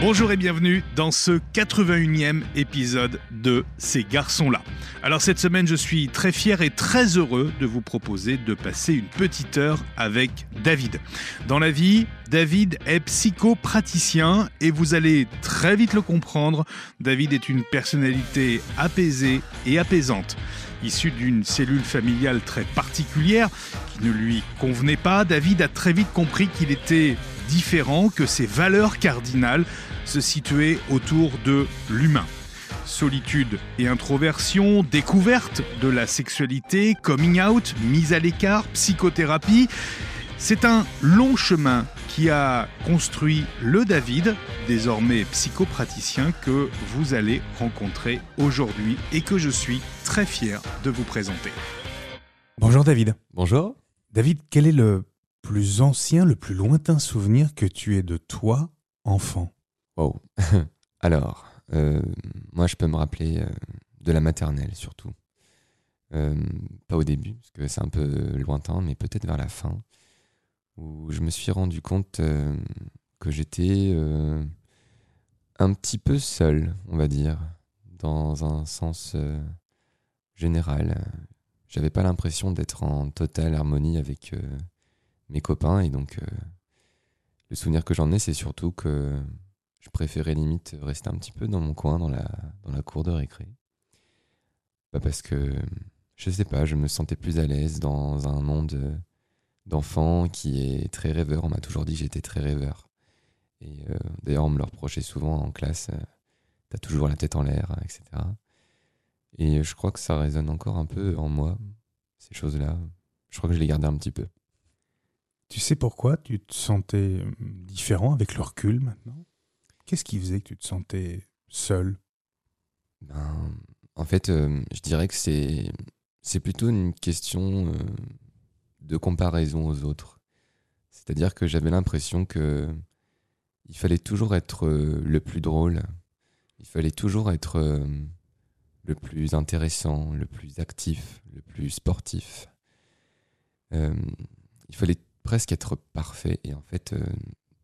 Bonjour et bienvenue dans ce 81e épisode de Ces garçons-là. Alors cette semaine, je suis très fier et très heureux de vous proposer de passer une petite heure avec David. Dans la vie, David est psychopraticien et vous allez très vite le comprendre. David est une personnalité apaisée et apaisante. Issu d'une cellule familiale très particulière qui ne lui convenait pas, David a très vite compris qu'il était différent, que ses valeurs cardinales se situaient autour de l'humain. Solitude et introversion, découverte de la sexualité, coming out, mise à l'écart, psychothérapie. C'est un long chemin qui a construit le David, désormais psychopraticien, que vous allez rencontrer aujourd'hui et que je suis très fier de vous présenter. Bonjour David. Bonjour. David, quel est le plus ancien, le plus lointain souvenir que tu aies de toi, enfant? Wow. Alors, euh, moi, je peux me rappeler euh, de la maternelle surtout. Euh, pas au début, parce que c'est un peu lointain, mais peut-être vers la fin, où je me suis rendu compte que j'étais un petit peu seul, on va dire, dans un sens général. J'avais pas l'impression d'être en totale harmonie avec mes copains, et donc le souvenir que j'en ai, c'est surtout que je préférais limite rester un petit peu dans mon coin, dans la, dans la cour de récré. Pas parce que, je sais pas, je me sentais plus à l'aise dans un monde d'enfants qui est très rêveur. On m'a toujours dit que j'étais très rêveur. Et euh, d'ailleurs, on me le reprochait souvent en classe. Euh, T'as toujours la tête en l'air, etc. Et je crois que ça résonne encore un peu en moi, ces choses-là. Je crois que je les gardais un petit peu. Tu sais pourquoi tu te sentais différent avec le recul maintenant? Qu'est-ce qui faisait que tu te sentais seul? Ben, En fait, euh, je dirais que c'est, c'est plutôt une question euh, de comparaison aux autres. C'est-à-dire que j'avais l'impression que il fallait toujours être euh, le plus drôle, il fallait toujours être le plus intéressant, le plus actif, le plus sportif. il fallait presque être parfait. Et en fait,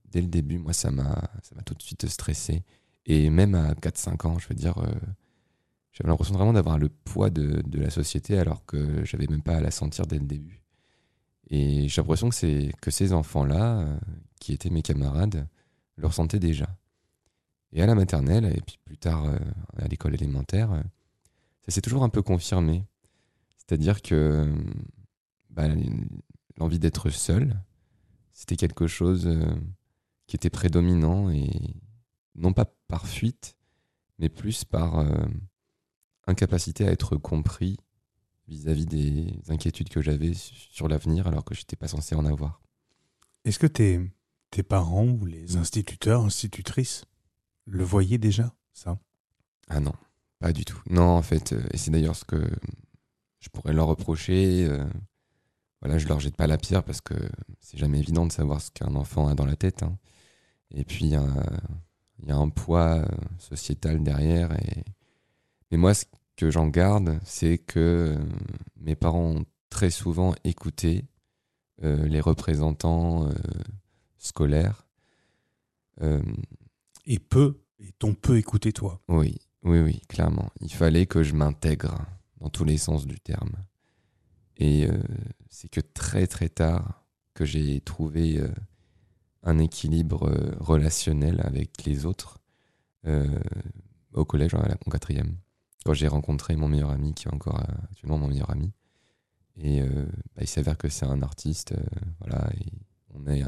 dès le début, moi, ça m'a, tout de suite stressé. Et même à 4-5 ans, je veux dire, euh, j'avais l'impression vraiment d'avoir le poids de, de, la société alors que j'avais même pas à la sentir dès le début. Et j'ai l'impression que, c'est, que ces enfants-là, euh, qui étaient mes camarades, le ressentaient déjà. Et à la maternelle, et puis plus tard euh, à l'école élémentaire, ça s'est toujours un peu confirmé. C'est-à-dire que bah, l'envie d'être seul, c'était quelque chose qui était prédominant et non pas par fuite, mais plus par euh, incapacité à être compris vis-à-vis des inquiétudes que j'avais sur l'avenir alors que je n'étais pas censé en avoir. Est-ce que tes, tes parents ou les instituteurs, institutrices le voyaient déjà, ça? Ah non, pas du tout. Non, en fait, euh, et c'est d'ailleurs ce que je pourrais leur reprocher. Euh, voilà, je leur jette pas la pierre parce que c'est jamais évident de savoir ce qu'un enfant a dans la tête. Hein. Et puis, il y, a un poids euh, sociétal derrière. Et... Mais moi, ce que j'en garde, c'est que euh, mes parents ont très souvent écouté euh, les représentants scolaires. et peu, et t'ont peu écouté toi. Oui, oui, oui, clairement. Il fallait que je m'intègre dans tous les sens du terme. Et c'est que très très tard que j'ai trouvé un équilibre euh, relationnel avec les autres euh, au collège, en quatrième, quand j'ai rencontré mon meilleur ami, qui est encore euh, actuellement mon meilleur ami. Et bah, il s'avère que c'est un artiste, voilà, et on, est,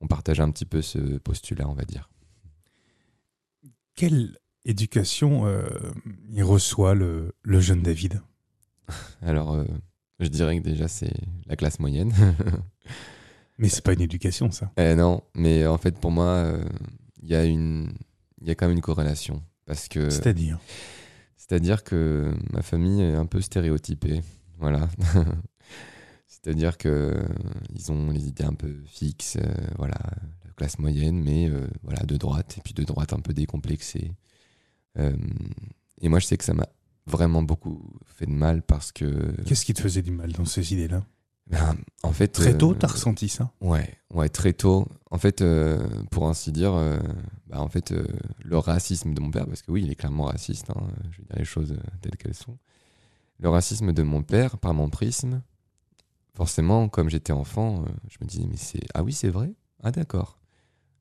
on partage un petit peu ce postulat, on va dire. Quelle éducation il reçoit le, le jeune David? Alors, je dirais que déjà, c'est la classe moyenne. Mais c'est pas une éducation, ça. Eh non, mais en fait, pour moi, il euh, y, une... y a quand même une corrélation. Parce que. C'est-à-dire? C'est-à-dire que ma famille est un peu stéréotypée. Voilà. C'est-à-dire que ils ont les idées un peu fixes, euh, voilà, la classe moyenne, mais euh, voilà, de droite, et puis de droite un peu décomplexée. et moi, je sais que ça m'a vraiment beaucoup fait de mal parce que. Qu'est-ce qui te faisait du mal dans ces idées-là ben, en fait, Très tôt, euh, tu as ressenti ça Ouais, ouais, très tôt. En fait, euh, pour ainsi dire, euh, bah, en fait, euh, le racisme de mon père, parce que oui, il est clairement raciste, hein, je vais dire les choses euh, telles qu'elles sont. Le racisme de mon père, par mon prisme, forcément, comme j'étais enfant, euh, je me disais, mais c'est. Ah oui, c'est vrai? Ah d'accord.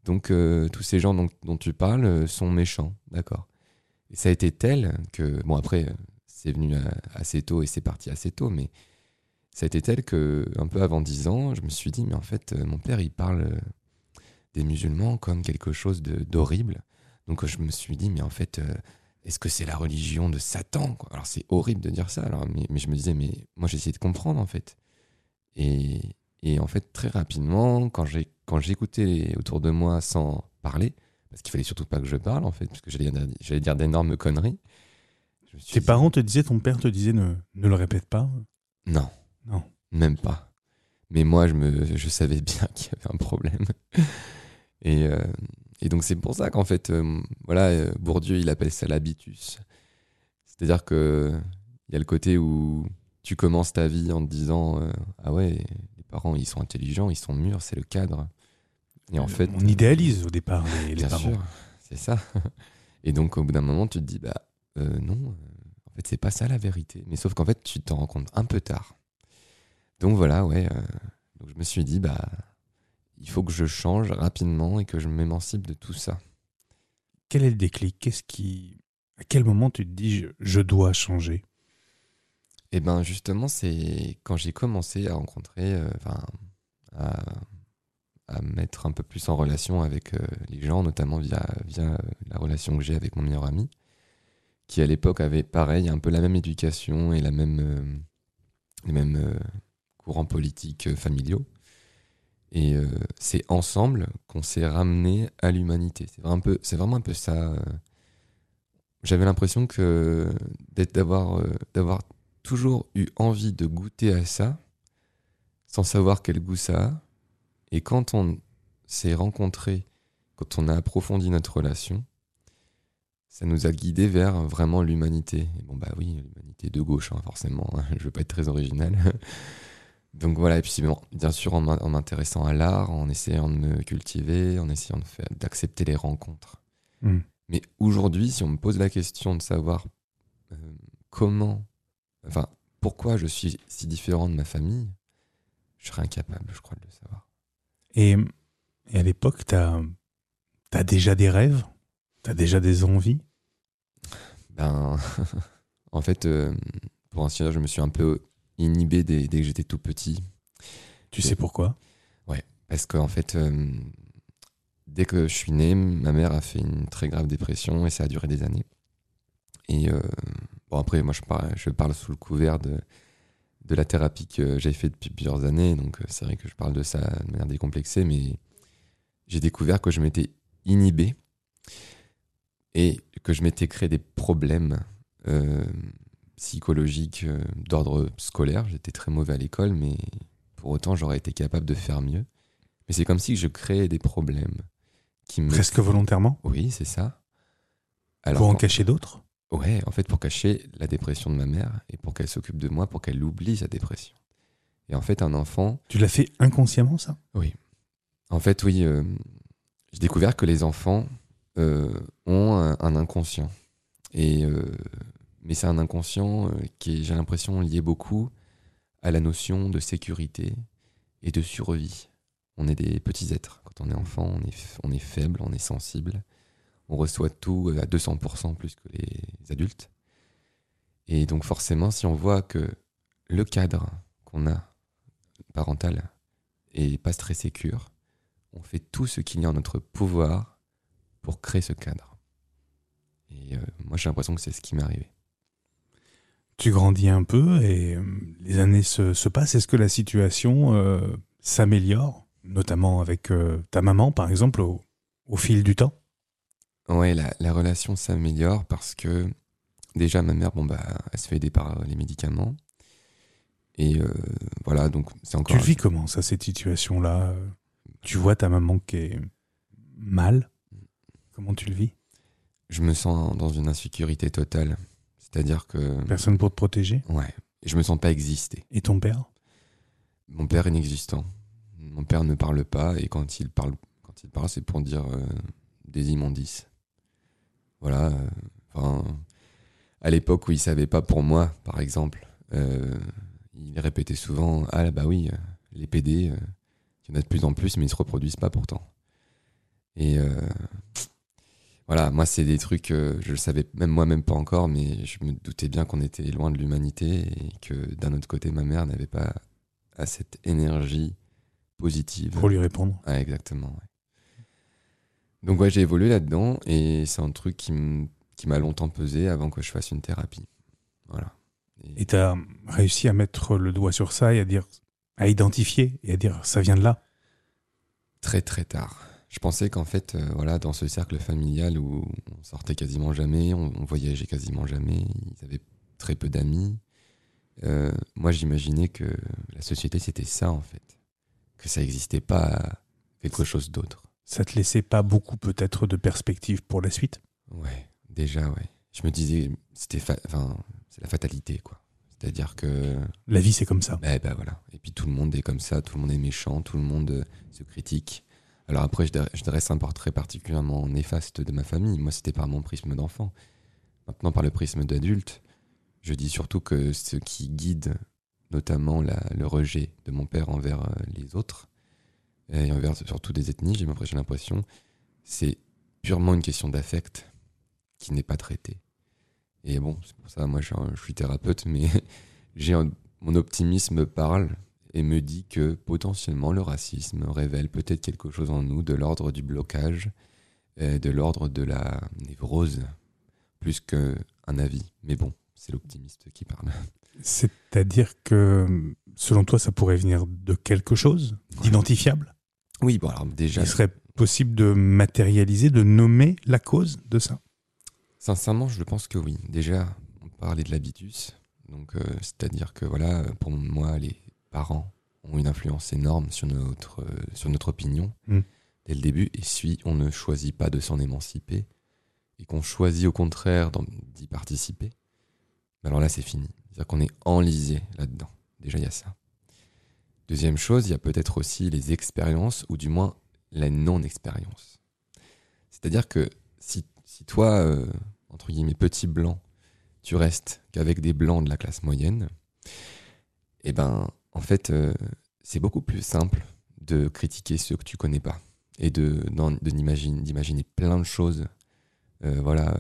Donc, euh, tous ces gens dont, dont tu parles euh, sont méchants, d'accord. Et ça a été tel que. Bon, après, c'est venu assez tôt et c'est parti assez tôt, mais ça a été tel que, un peu avant 10 ans, je me suis dit, mais en fait, euh, mon père, il parle euh, des musulmans comme quelque chose d'horrible. Donc, je me suis dit, mais en fait, euh, est-ce que c'est la religion de Satan quoi? Alors, c'est horrible de dire ça, alors, mais, je me disais, mais moi, j'essayais de comprendre, en fait. Et, et en fait, très rapidement, quand j'écoutais autour de moi sans parler, parce qu'il fallait surtout pas que je parle, en fait, parce que j'allais dire, d'énormes conneries. Tes dit, parents te disaient, ton père te disait, ne, ne le répète pas. Non. Non. Même pas. Mais moi, je, me, je savais bien qu'il y avait un problème. Et, euh, et donc, c'est pour ça qu'en fait, euh, voilà, euh, Bourdieu, il appelle ça l'habitus. C'est-à-dire que il y a le côté où tu commences ta vie en te disant euh, Ah ouais, les parents, ils sont intelligents, ils sont mûrs, c'est le cadre. Et en fait. on idéalise au départ les, parents. sûr, c'est ça. Et donc, au bout d'un moment, tu te dis, bah euh, non, euh, en fait, c'est pas ça la vérité. Mais sauf qu'en fait, tu t'en rends compte un peu tard. Donc voilà, ouais. euh, donc je me suis dit, bah, il faut que je change rapidement et que je m'émancipe de tout ça. Quel est le déclic? Qu'est-ce qui, à quel moment tu te dis, je, je dois changer? Et ben justement, c'est quand j'ai commencé à rencontrer, euh, enfin, à, à me mettre un peu plus en relation avec euh, les gens, notamment via, euh, la relation que j'ai avec mon meilleur ami, qui à l'époque avait pareil, un peu la même éducation et la même, euh, les mêmes courants politiques familiaux. Et c'est ensemble qu'on s'est ramené à l'humanité. C'est vraiment un peu, ça. J'avais l'impression que d'avoir d'avoir toujours eu envie de goûter à ça, sans savoir quel goût ça a. Et quand on s'est rencontrés, quand on a approfondi notre relation, ça nous a guidés vers vraiment l'humanité. Et bon, bah oui, l'humanité de gauche, hein, forcément. Je veux pas être très original. Donc voilà, et puis bon, bien sûr en m'in- en m'intéressant à l'art, en essayant de me cultiver, en essayant d'accepter les rencontres. Hmm. Mais aujourd'hui, si on me pose la question de savoir euh, comment, enfin, pourquoi je suis si différent de ma famille, je serais incapable, je crois, de le savoir. Et, et à l'époque, tu as, déjà des rêves? Tu as déjà des envies? Ben, en fait, euh, pour ainsi dire, je me suis un peu inhibé dès, dès que j'étais tout petit. Tu sais pourquoi? Parce qu'en fait, euh, dès que je suis né, ma mère a fait une très grave dépression et ça a duré des années. Et euh, bon, après, moi, je parle, je parle sous le couvert de, de la thérapie que j'ai fait depuis plusieurs années. Donc, euh, c'est vrai que je parle de ça de manière décomplexée, mais j'ai découvert que je m'étais inhibé et que je m'étais créé des problèmes euh, psychologiques euh, d'ordre scolaire. J'étais très mauvais à l'école, mais pour autant, j'aurais été capable de faire mieux. Mais c'est comme si je créais des problèmes qui me... Presque volontairement? Oui, c'est ça. Pour en cacher d'autres? Ouais, en fait, pour cacher la dépression de ma mère et pour qu'elle s'occupe de moi, pour qu'elle oublie sa dépression. Et en fait, un enfant, Tu l'as fait inconsciemment, ça? En fait, oui, euh, j'ai découvert que les enfants euh, ont un, un inconscient. Et, euh, mais c'est un inconscient qui est, j'ai l'impression, lié beaucoup à la notion de sécurité et de survie. On est des petits êtres. Quand on est enfant, on est, on est faible, on est sensible. On reçoit tout à 200% plus que les adultes. Et donc forcément, si on voit que le cadre qu'on a parental est pas très sécure, on fait tout ce qu'il y a en notre pouvoir pour créer ce cadre. Et euh, moi, j'ai l'impression que c'est ce qui m'est arrivé. Tu grandis un peu et euh, les années se, se passent. Est-ce que la situation euh, s'améliore, notamment avec euh, ta maman, par exemple, au fil du temps? Ouais, la, la relation s'améliore parce que déjà, ma mère, bon, bah, elle se fait aider par les médicaments. Et euh, voilà, donc c'est encore. Tu le vis comment, ça, cette situation-là Tu vois ta maman qui est mal? Comment tu le vis? Je me sens dans une insécurité totale. C'est-à-dire que. Personne pour te protéger? Ouais. Je me sens pas exister. Et ton père? Mon père inexistant. mon père ne parle pas et quand il parle, quand il parle, c'est pour dire euh, des immondices. Voilà. euh, Enfin, à l'époque où il savait pas pour moi, par exemple, euh, il répétait souvent ah bah oui, euh, les PD, euh, il y en a de plus en plus, mais ils se reproduisent pas pourtant. Et euh, voilà, moi c'est des trucs, je le savais même moi-même pas encore, mais je me doutais bien qu'on était loin de l'humanité et que d'un autre côté, ma mère n'avait pas à cette énergie positive. Pour lui répondre. Exactement. ouais. Donc ouais, j'ai évolué là-dedans et c'est un truc qui m'a longtemps pesé avant que je fasse une thérapie. Voilà. Et tu as réussi à mettre le doigt sur ça et à dire, à identifier et à dire ça vient de là? très très tard. Je pensais qu'en fait, euh, voilà, dans ce cercle familial où on sortait quasiment jamais, on, on voyageait quasiment jamais, ils avaient très peu d'amis. euh, moi, j'imaginais que la société c'était ça en fait, que ça n'existait pas quelque chose d'autre. Ça te laissait pas beaucoup peut-être de perspective pour la suite? Ouais, déjà ouais. Je me disais, c'était, enfin, c'est la fatalité quoi. C'est-à-dire que La vie c'est comme ça. Ben, ben voilà. Et puis tout le monde est comme ça, tout le monde est méchant, tout le monde euh, se critique. Alors après, je, dre- je dresse un portrait particulièrement néfaste de ma famille. Moi, c'était par mon prisme d'enfant. Maintenant, par le prisme d'adulte, je dis surtout que ce qui guide notamment la- le rejet de mon père envers euh, les autres, et envers surtout des ethnies, j'ai l'impression, c'est purement une question d'affect qui n'est pas traitée. Et bon, c'est pour ça, moi, je suis, un- je suis thérapeute, mais j'ai mon optimisme parle et me dit que potentiellement le racisme révèle peut-être quelque chose en nous de l'ordre du blocage, euh, de l'ordre de la névrose, plus qu'un avis. Mais bon, c'est l'optimiste qui parle. C'est-à-dire que selon toi ça pourrait venir de quelque chose d'identifiable? Oui, bon, alors déjà, Il serait possible de matérialiser, de nommer la cause de ça? sincèrement, je pense que oui. Déjà, on parlait de l'habitus. Donc, euh, c'est-à-dire que voilà, pour moi, les parents ont une influence énorme sur notre, euh, sur notre opinion Mm. dès le début. Et si on ne choisit pas de s'en émanciper et qu'on choisit au contraire d'y participer, ben alors là, c'est fini. C'est-à-dire qu'on est enlisé là-dedans. Déjà, il y a ça. Deuxième chose, il y a peut-être aussi les expériences ou du moins la non-expérience. C'est-à-dire que si, si toi, euh, entre guillemets, petit blanc, tu restes qu'avec des blancs de la classe moyenne, eh ben, en fait, euh, c'est beaucoup plus simple de critiquer ceux que tu connais pas et de, d'imaginer plein de choses, euh, voilà,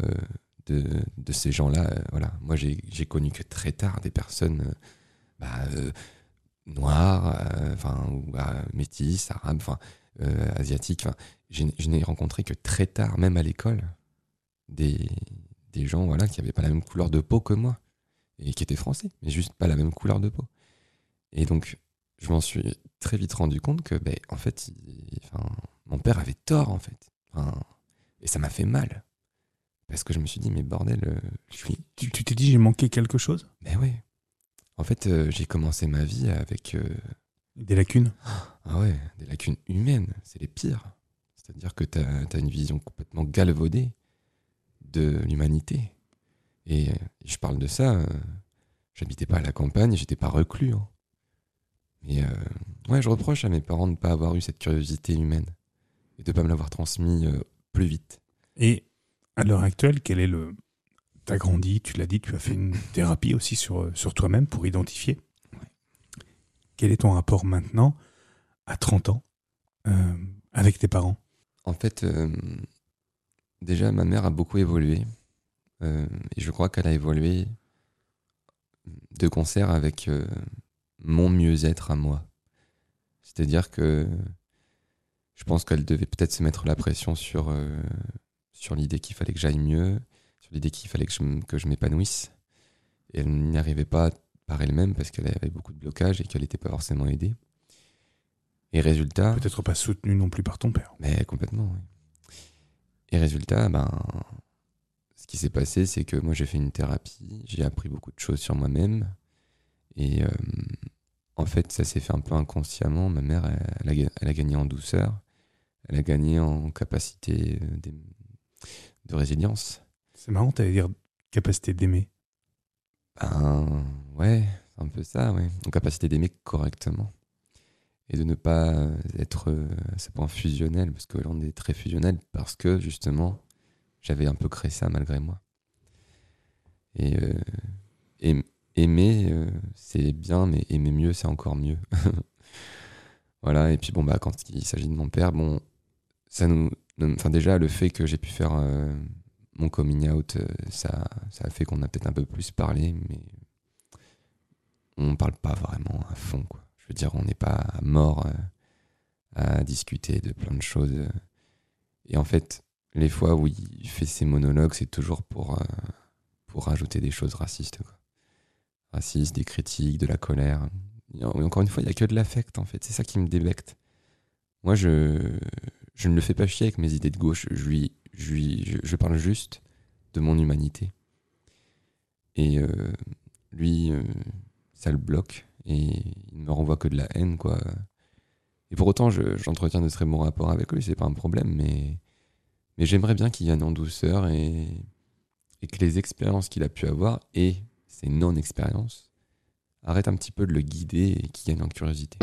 de, ces gens-là. euh, voilà, moi, j'ai connu que très tard des personnes, bah, noires, euh, enfin, ou euh, métisses, arabes, enfin, euh, asiatiques. Enfin, je n'ai- je n'ai rencontré que très tard, même à l'école, des, des gens voilà, qui n'avaient pas la même couleur de peau que moi et qui étaient français, mais juste pas la même couleur de peau. Et donc, je m'en suis très vite rendu compte que, ben, en fait, il- enfin, mon père avait tort, en fait. Enfin, et ça m'a fait mal. Parce que je me suis dit, mais bordel, je suis. Tu t'es dit j'ai manqué quelque chose? Mais ouais. En fait, euh, j'ai commencé ma vie avec. euh, Des lacunes ah ouais, des lacunes humaines, c'est les pires. C'est-à-dire que tu as, une vision complètement galvaudée de l'humanité. Et euh, je parle de ça, euh, j'habitais pas à la campagne, j'étais pas reclus. hein. Mais euh, ouais, je reproche à mes parents de ne pas avoir eu cette curiosité humaine et de ne pas me l'avoir transmis euh, plus vite. Et à l'heure actuelle, quel est le. Tu as grandi, tu l'as dit, tu as fait une thérapie aussi sur, sur toi-même pour identifier. Quel est ton rapport maintenant, à 30 ans, euh, avec tes parents? En fait, euh, déjà, ma mère a beaucoup évolué. euh, et je crois qu'elle a évolué de concert avec euh, mon mieux-être à moi. C'est-à-dire que je pense qu'elle devait peut-être se mettre la pression sur, euh, sur l'idée qu'il fallait que j'aille mieux, sur l'idée qu'il fallait que je, m- que je m'épanouisse. Et elle n'y arrivait pas par elle-même parce qu'elle avait beaucoup de blocages et qu'elle n'était pas forcément aidée. Et résultat. Peut-être pas soutenu non plus par ton père. Mais complètement, oui. Et résultat, ben, ce qui s'est passé, c'est que moi j'ai fait une thérapie, j'ai appris beaucoup de choses sur moi-même. Et euh, en fait, ça s'est fait un peu inconsciemment. Ma mère, elle, elle a, ga- elle a gagné en douceur, elle a gagné en capacité euh, de résilience. C'est marrant, tu dire capacité d'aimer. Ben, ouais, un peu ça, ouais. En capacité d'aimer correctement. et de ne pas être euh, à ce point fusionnel, parce que on est très fusionnel, parce que justement j'avais un peu créé ça malgré moi. Et, euh, aim- aimer, euh, c'est bien, mais aimer mieux, c'est encore mieux. voilà, et puis bon, bah, quand il s'agit de mon père, bon, ça nous. Enfin, déjà, le fait que j'ai pu faire mon coming out, euh, ça, ça a fait qu'on a peut-être un peu plus parlé, mais on parle pas vraiment à fond, quoi. Je veux dire, on n'est pas mort euh, à discuter de plein de choses. Et en fait, les fois où il fait ses monologues, c'est toujours pour, euh, pour rajouter des choses racistes. Racistes, des critiques, de la colère. Et en- encore une fois, il n'y a que de l'affect, en fait. C'est ça qui me débecte. Moi, je, je ne le fais pas chier avec mes idées de gauche. Je, lui, je, parle juste de mon humanité. Et euh, lui, euh, ça le bloque. Et il ne me renvoie que de la haine, quoi. Et pour autant, je- j'entretiens de très bons rapports avec lui, c'est pas un problème, mais, mais j'aimerais bien qu'il vienne en douceur et, et que les expériences qu'il a pu avoir et ses non-expériences arrêtent un petit peu de le guider et qu'il gagne en curiosité.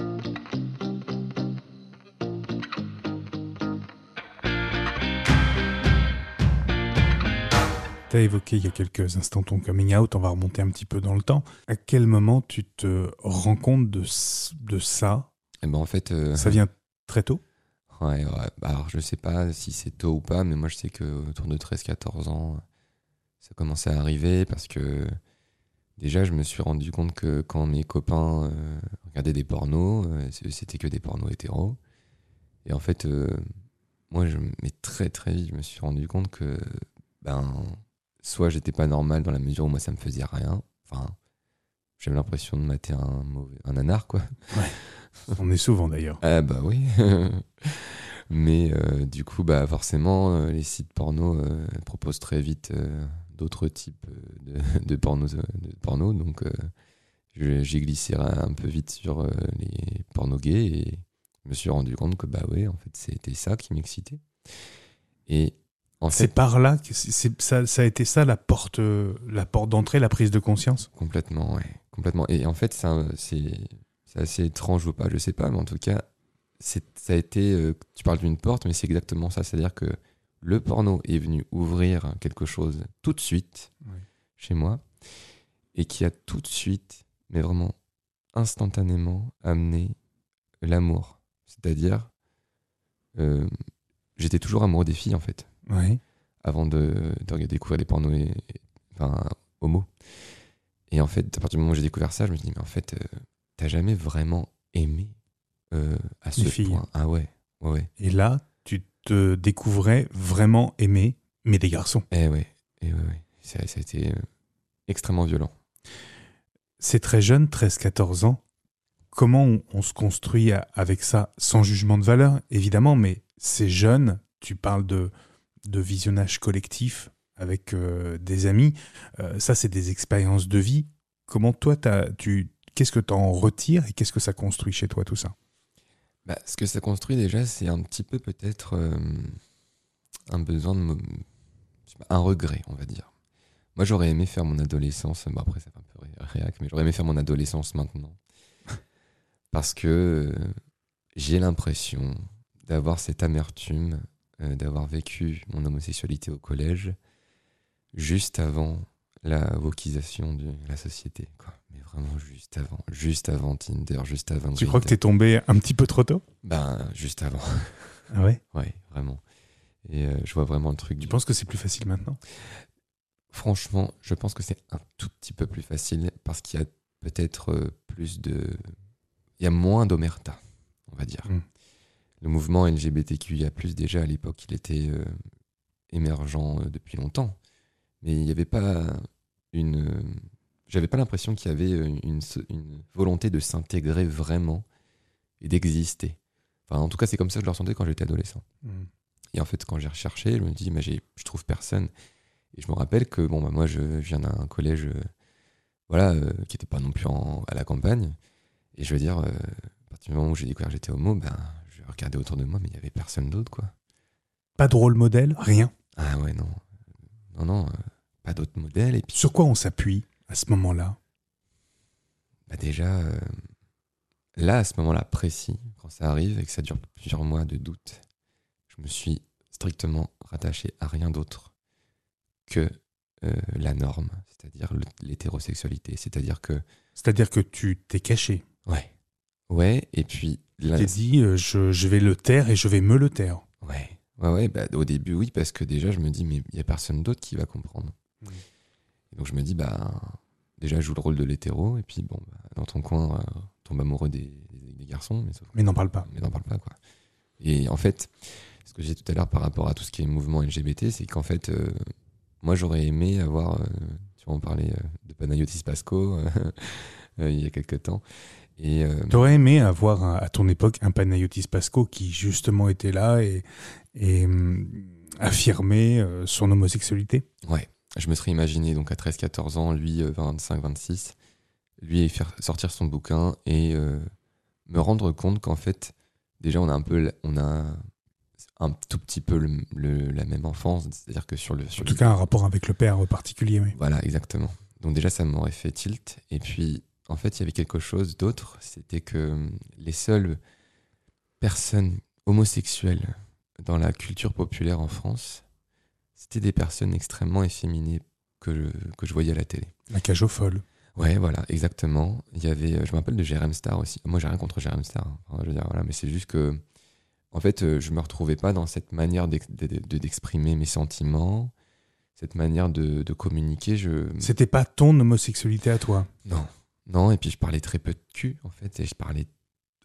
Tu as évoqué il y a quelques instants ton coming out, on va remonter un petit peu dans le temps. À quel moment tu te rends compte de, de ça? Et ben en fait, euh, Ça vient très tôt? Ouais, ouais. Bah, alors, je sais pas si c'est tôt ou pas, mais moi, je sais que autour de 13-14 ans, ça commençait à arriver parce que déjà, je me suis rendu compte que quand mes copains euh, regardaient des pornos, euh, c'était que des pornos hétéros. Et en fait, euh, moi, je, mais très très vite, je me suis rendu compte que, ben, soit j'étais pas normal dans la mesure où moi, ça me faisait rien. Enfin, j'avais l'impression de mater un, mauvais, un nanar, quoi. On est souvent d'ailleurs. Ah bah oui. Mais euh, du coup, bah forcément, euh, les sites porno euh, proposent très vite d'autres types de, de porno, de porno. Donc, j'ai glissé un peu vite sur les pornos gays et je me suis rendu compte que bah ouais, en fait, c'était ça qui m'excitait. Et en C'est par là que ça, ça a été ça la porte, euh, la porte d'entrée, la prise de conscience? Complètement, ouais. Complètement. Et en fait, c'est assez étrange ou pas, je sais pas, mais en tout cas, ça a été. euh, tu parles d'une porte, mais c'est exactement ça. C'est-à-dire que le porno est venu ouvrir quelque chose tout de suite Ouais. chez moi et qui a tout de suite, mais vraiment instantanément, amené l'amour. C'est-à-dire, euh, j'étais toujours amoureux des filles en fait Avant de, de découvrir des pornos et, et- enfin, homo. Et en fait, à partir du moment où j'ai découvert ça, je me suis dit, mais en fait, euh, t'as jamais vraiment aimé euh, à ce Les point. Ah ouais, ouais, ouais. Et là, tu te découvrais vraiment aimer, mais des garçons. Eh ouais, eh ouais, ouais. Ça, ça a été euh, extrêmement violent. C'est très jeune, 13-14 ans. Comment on, on se construit avec ça Sans jugement de valeur, évidemment, mais c'est jeune. Tu parles de, de visionnage collectif avec euh, des amis. Euh, ça, c'est des expériences de vie. Comment toi, t'as- tu, qu'est-ce que tu en retires et qu'est-ce que ça construit chez toi, tout ça? Bah, ce que ça construit déjà, c'est un petit peu peut-être euh, un besoin de. un regret, on va dire. Moi, j'aurais aimé faire mon adolescence. Bon, après, ça fait un peu ré- réac, mais j'aurais aimé faire mon adolescence maintenant. Parce que j'ai l'impression d'avoir cette amertume, d'avoir vécu mon homosexualité au collège juste avant la wokisation de la société. Quoi. Mais vraiment juste avant. Juste avant Tinder, juste avant. Tu crois que Grindr. tu es tombé un petit peu trop tôt? Ben, juste avant. Ah ouais? Ouais, vraiment. Et euh, je vois vraiment le truc. Tu du- penses que c'est plus facile maintenant? Franchement, je pense que c'est un tout petit peu plus facile parce qu'il y a peut-être euh, plus de. Il y a moins d'omerta, on va dire. Mm. Le mouvement LGBTQIA, déjà à l'époque, il était euh, émergent euh, depuis longtemps. Mais il n'y avait pas une. euh, J'avais pas l'impression qu'il y avait une, une volonté de s'intégrer vraiment et d'exister. Enfin, en tout cas, c'est comme ça que je le ressentais quand j'étais adolescent. Et en fait, quand j'ai recherché, je me dis, mais je trouve personne. Et je me rappelle que bon, bah, moi, je viens d'un collège, euh, voilà, euh, qui n'était pas non plus en- à la campagne. Et je veux dire, euh, à partir du moment où j'ai découvert que j'étais homo, ben, je regardais autour de moi, mais il n'y avait personne d'autre, quoi. Pas de rôle modèle Rien Ah ouais, non. Non, non, euh, pas d'autres modèles. Et puis, Sur quoi on s'appuie à ce moment-là? Bah, déjà, euh, là, à ce moment-là précis, quand ça arrive et que ça dure plusieurs mois de doute, je me suis strictement rattaché à rien d'autre que euh, la norme, c'est-à-dire l'hétérosexualité. C'est-à-dire que, C'est-à-dire que tu t'es caché. ouais, ouais, et puis, là, Tu t'es dit, euh, je, je vais le taire et je vais me le taire. ouais, ouais, ouais, bah, au début, oui, parce que déjà, je me dis, mais il n'y a personne d'autre qui va comprendre. Et donc, je me dis, bah, déjà, je joue le rôle de l'hétéro, et puis, bon, bah, dans ton coin, euh, tombe amoureux des, des- des garçons, mais Mais n'en parle pas. mais n'en parle pas quoi. Et en fait, ce que j'ai dit tout à l'heure par rapport à tout ce qui est mouvement LGBT, c'est qu'en fait, euh, moi j'aurais aimé avoir, tu vois, on parlait de Panayotis Pasco il y a quelques temps, et euh, T'aurais aimé avoir à, à ton époque un Panayotis Pasco qui justement était là et, et hum, affirmait euh, son homosexualité? ouais, je me serais imaginé donc à 13-14 ans, lui 25-26, lui faire sortir son bouquin et euh, me rendre compte qu'en fait, déjà on a un peu, on a un tout petit peu le- le- la même enfance, c'est-à-dire que sur le sur En le- tout cas, un rapport avec le père particulier. oui. Voilà, exactement. Donc déjà, ça m'aurait fait tilt. Et puis, en fait, il y avait quelque chose d'autre. C'était que hum, les seules personnes homosexuelles dans la culture populaire en France, c'était des personnes extrêmement efféminées que je, que je voyais à la télé. La cage aux folles. Ouais, voilà, exactement. Il y avait, je me rappelle de Jérém Star aussi. Moi, j'ai rien contre Jérém Star. hein. Enfin, je veux dire, voilà, mais c'est juste que, en fait, euh, je me retrouvais pas dans cette manière d'ex- de- de- d'exprimer mes sentiments, cette manière de, de communiquer. Je, C'était pas ton homosexualité à toi? non, non. Et puis je parlais très peu de cul, en fait. Et je parlais,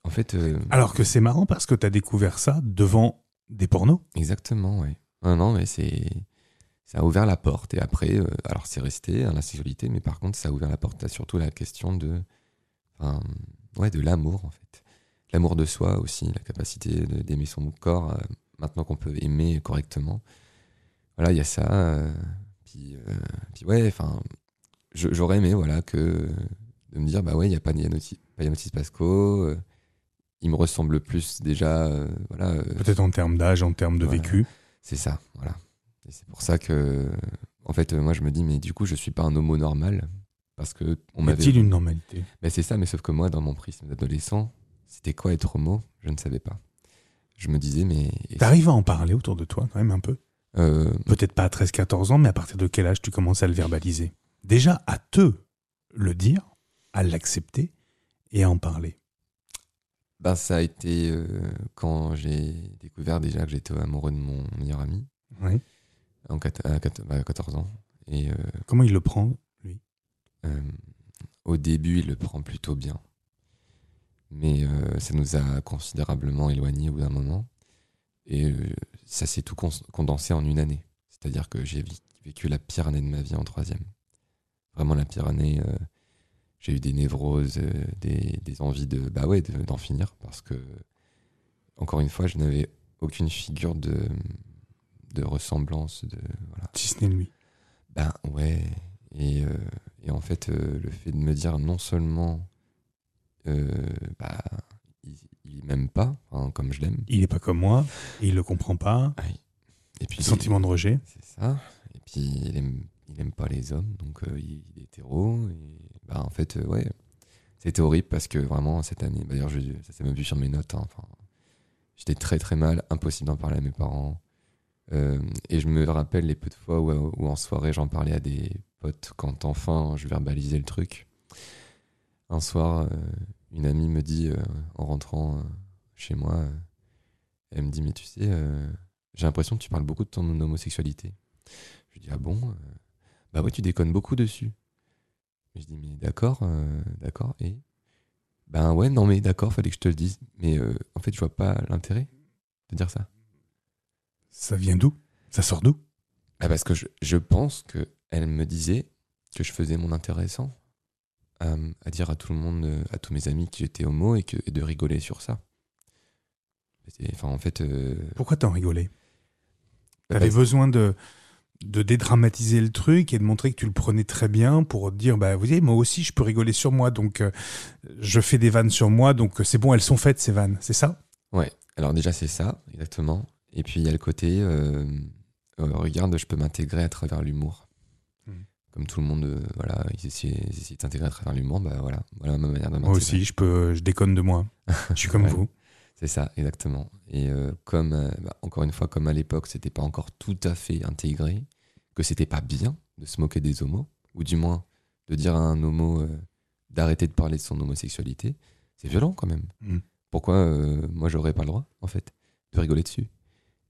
en fait, euh, Alors que c'est marrant parce que t'as découvert ça devant des pornos. exactement, ouais. Non, non, mais c'est, ça a ouvert la porte. Et après, euh, alors c'est resté hein, la sexualité, mais par contre, ça a ouvert la porte à surtout la question de, enfin, ouais, de l'amour, en fait. L'amour de soi aussi, la capacité d'aimer son corps, euh, maintenant qu'on peut aimer correctement. Voilà, il y a ça. puis, puis ouais, enfin, j'aurais aimé, voilà, que de me dire, bah ouais, il n'y a pas Yanotis, pas Yanotis Pasco. euh, il me ressemble plus déjà, euh, voilà. euh, Peut-être en termes d'âge, en termes de Voilà. vécu. c'est ça, voilà. Et c'est pour ça que, en fait, moi, je me dis, mais du coup, je suis pas un homo normal. Parce que on m'avait. a-t-il une normalité? Mais c'est ça, mais sauf que moi, dans mon prisme d'adolescent, c'était quoi être homo? Je ne savais pas. Je me disais, mais. T'arrives à en parler autour de toi quand même un peu? Peut-être pas à 13-14 ans, mais à partir de quel âge tu commences à le verbaliser? Déjà à te le dire, à l'accepter et à en parler. ben, ça a été euh, quand j'ai découvert déjà que j'étais amoureux de mon meilleur ami, Oui. en quat- à quat- à 14 ans. Et euh, Comment il le prend Euh, au début, il le prend plutôt bien. Mais ça nous a considérablement éloignés au bout d'un moment. Et ça s'est tout condensé en une année. C'est-à-dire que j'ai vécu la pire année de ma vie en troisième. Vraiment la pire année. J'ai eu des névroses, euh, des, des envies de bah ouais de- d'en finir parce que encore une fois, je n'avais aucune figure de de ressemblance de voilà. Si ce n'est lui. Ben ouais. Et, euh, et en fait, euh, le fait de me dire non seulement euh, bah, il, il m'aime pas, hein, comme je l'aime, Il est pas comme moi, il le comprend pas. et puis Sentiment de rejet. c'est ça, et puis il aime, il aime pas les hommes, donc euh, il, est hétéro, bah, en fait, euh, ouais, c'était horrible parce que vraiment cette année, bah, d'ailleurs, ça s'est même vu sur mes notes, hein, j'étais très très mal, impossible d'en parler à mes parents. Euh, et je me rappelle les peu de fois où, où en soirée j'en parlais à des potes quand enfin je verbalisais le truc. Un soir, euh, une amie me dit en rentrant chez moi, elle me dit mais tu sais, j'ai l'impression que tu parles beaucoup de ton homosexualité. Je lui dis ah bon Bah ouais tu déconnes beaucoup dessus. Je dis mais d'accord, euh, d'accord et? Ben ouais non mais d'accord fallait que je te le dise mais euh, en fait je vois pas l'intérêt de dire ça. Ça vient d'où? Ça sort d'où? Ah, parce que je, je pense que elle me disait que je faisais mon intéressant à, à dire à tout le monde, euh, à tous mes amis que j'étais homo et, que, et de rigoler sur ça. Enfin, en fait, euh, Pourquoi t'en rigolais? Bah, T'avais besoin de, de dédramatiser le truc et de montrer que tu le prenais très bien pour te dire bah vous voyez moi aussi je peux rigoler sur moi donc euh, je fais des vannes sur moi donc euh, c'est bon elles sont faites ces vannes c'est ça? Ouais, alors déjà c'est ça, exactement. Et puis il y a le côté, euh, euh, regarde, je peux m'intégrer à travers l'humour. Mhm. comme tout le monde, voilà, ils essaient, ils s'intégrer à travers l'humour, bah voilà, voilà ma manière de Moi aussi, je peux, je déconne de moi. je suis comme Ouais. vous. C'est ça, exactement. Et euh, comme, euh, bah, encore une fois, comme à l'époque, c'était pas encore tout à fait intégré, que c'était pas bien de se moquer des homos, ou du moins de dire à un homo euh, d'arrêter de parler de son homosexualité, c'est violent quand même. Mm. Pourquoi moi j'aurais pas le droit, en fait, de rigoler dessus?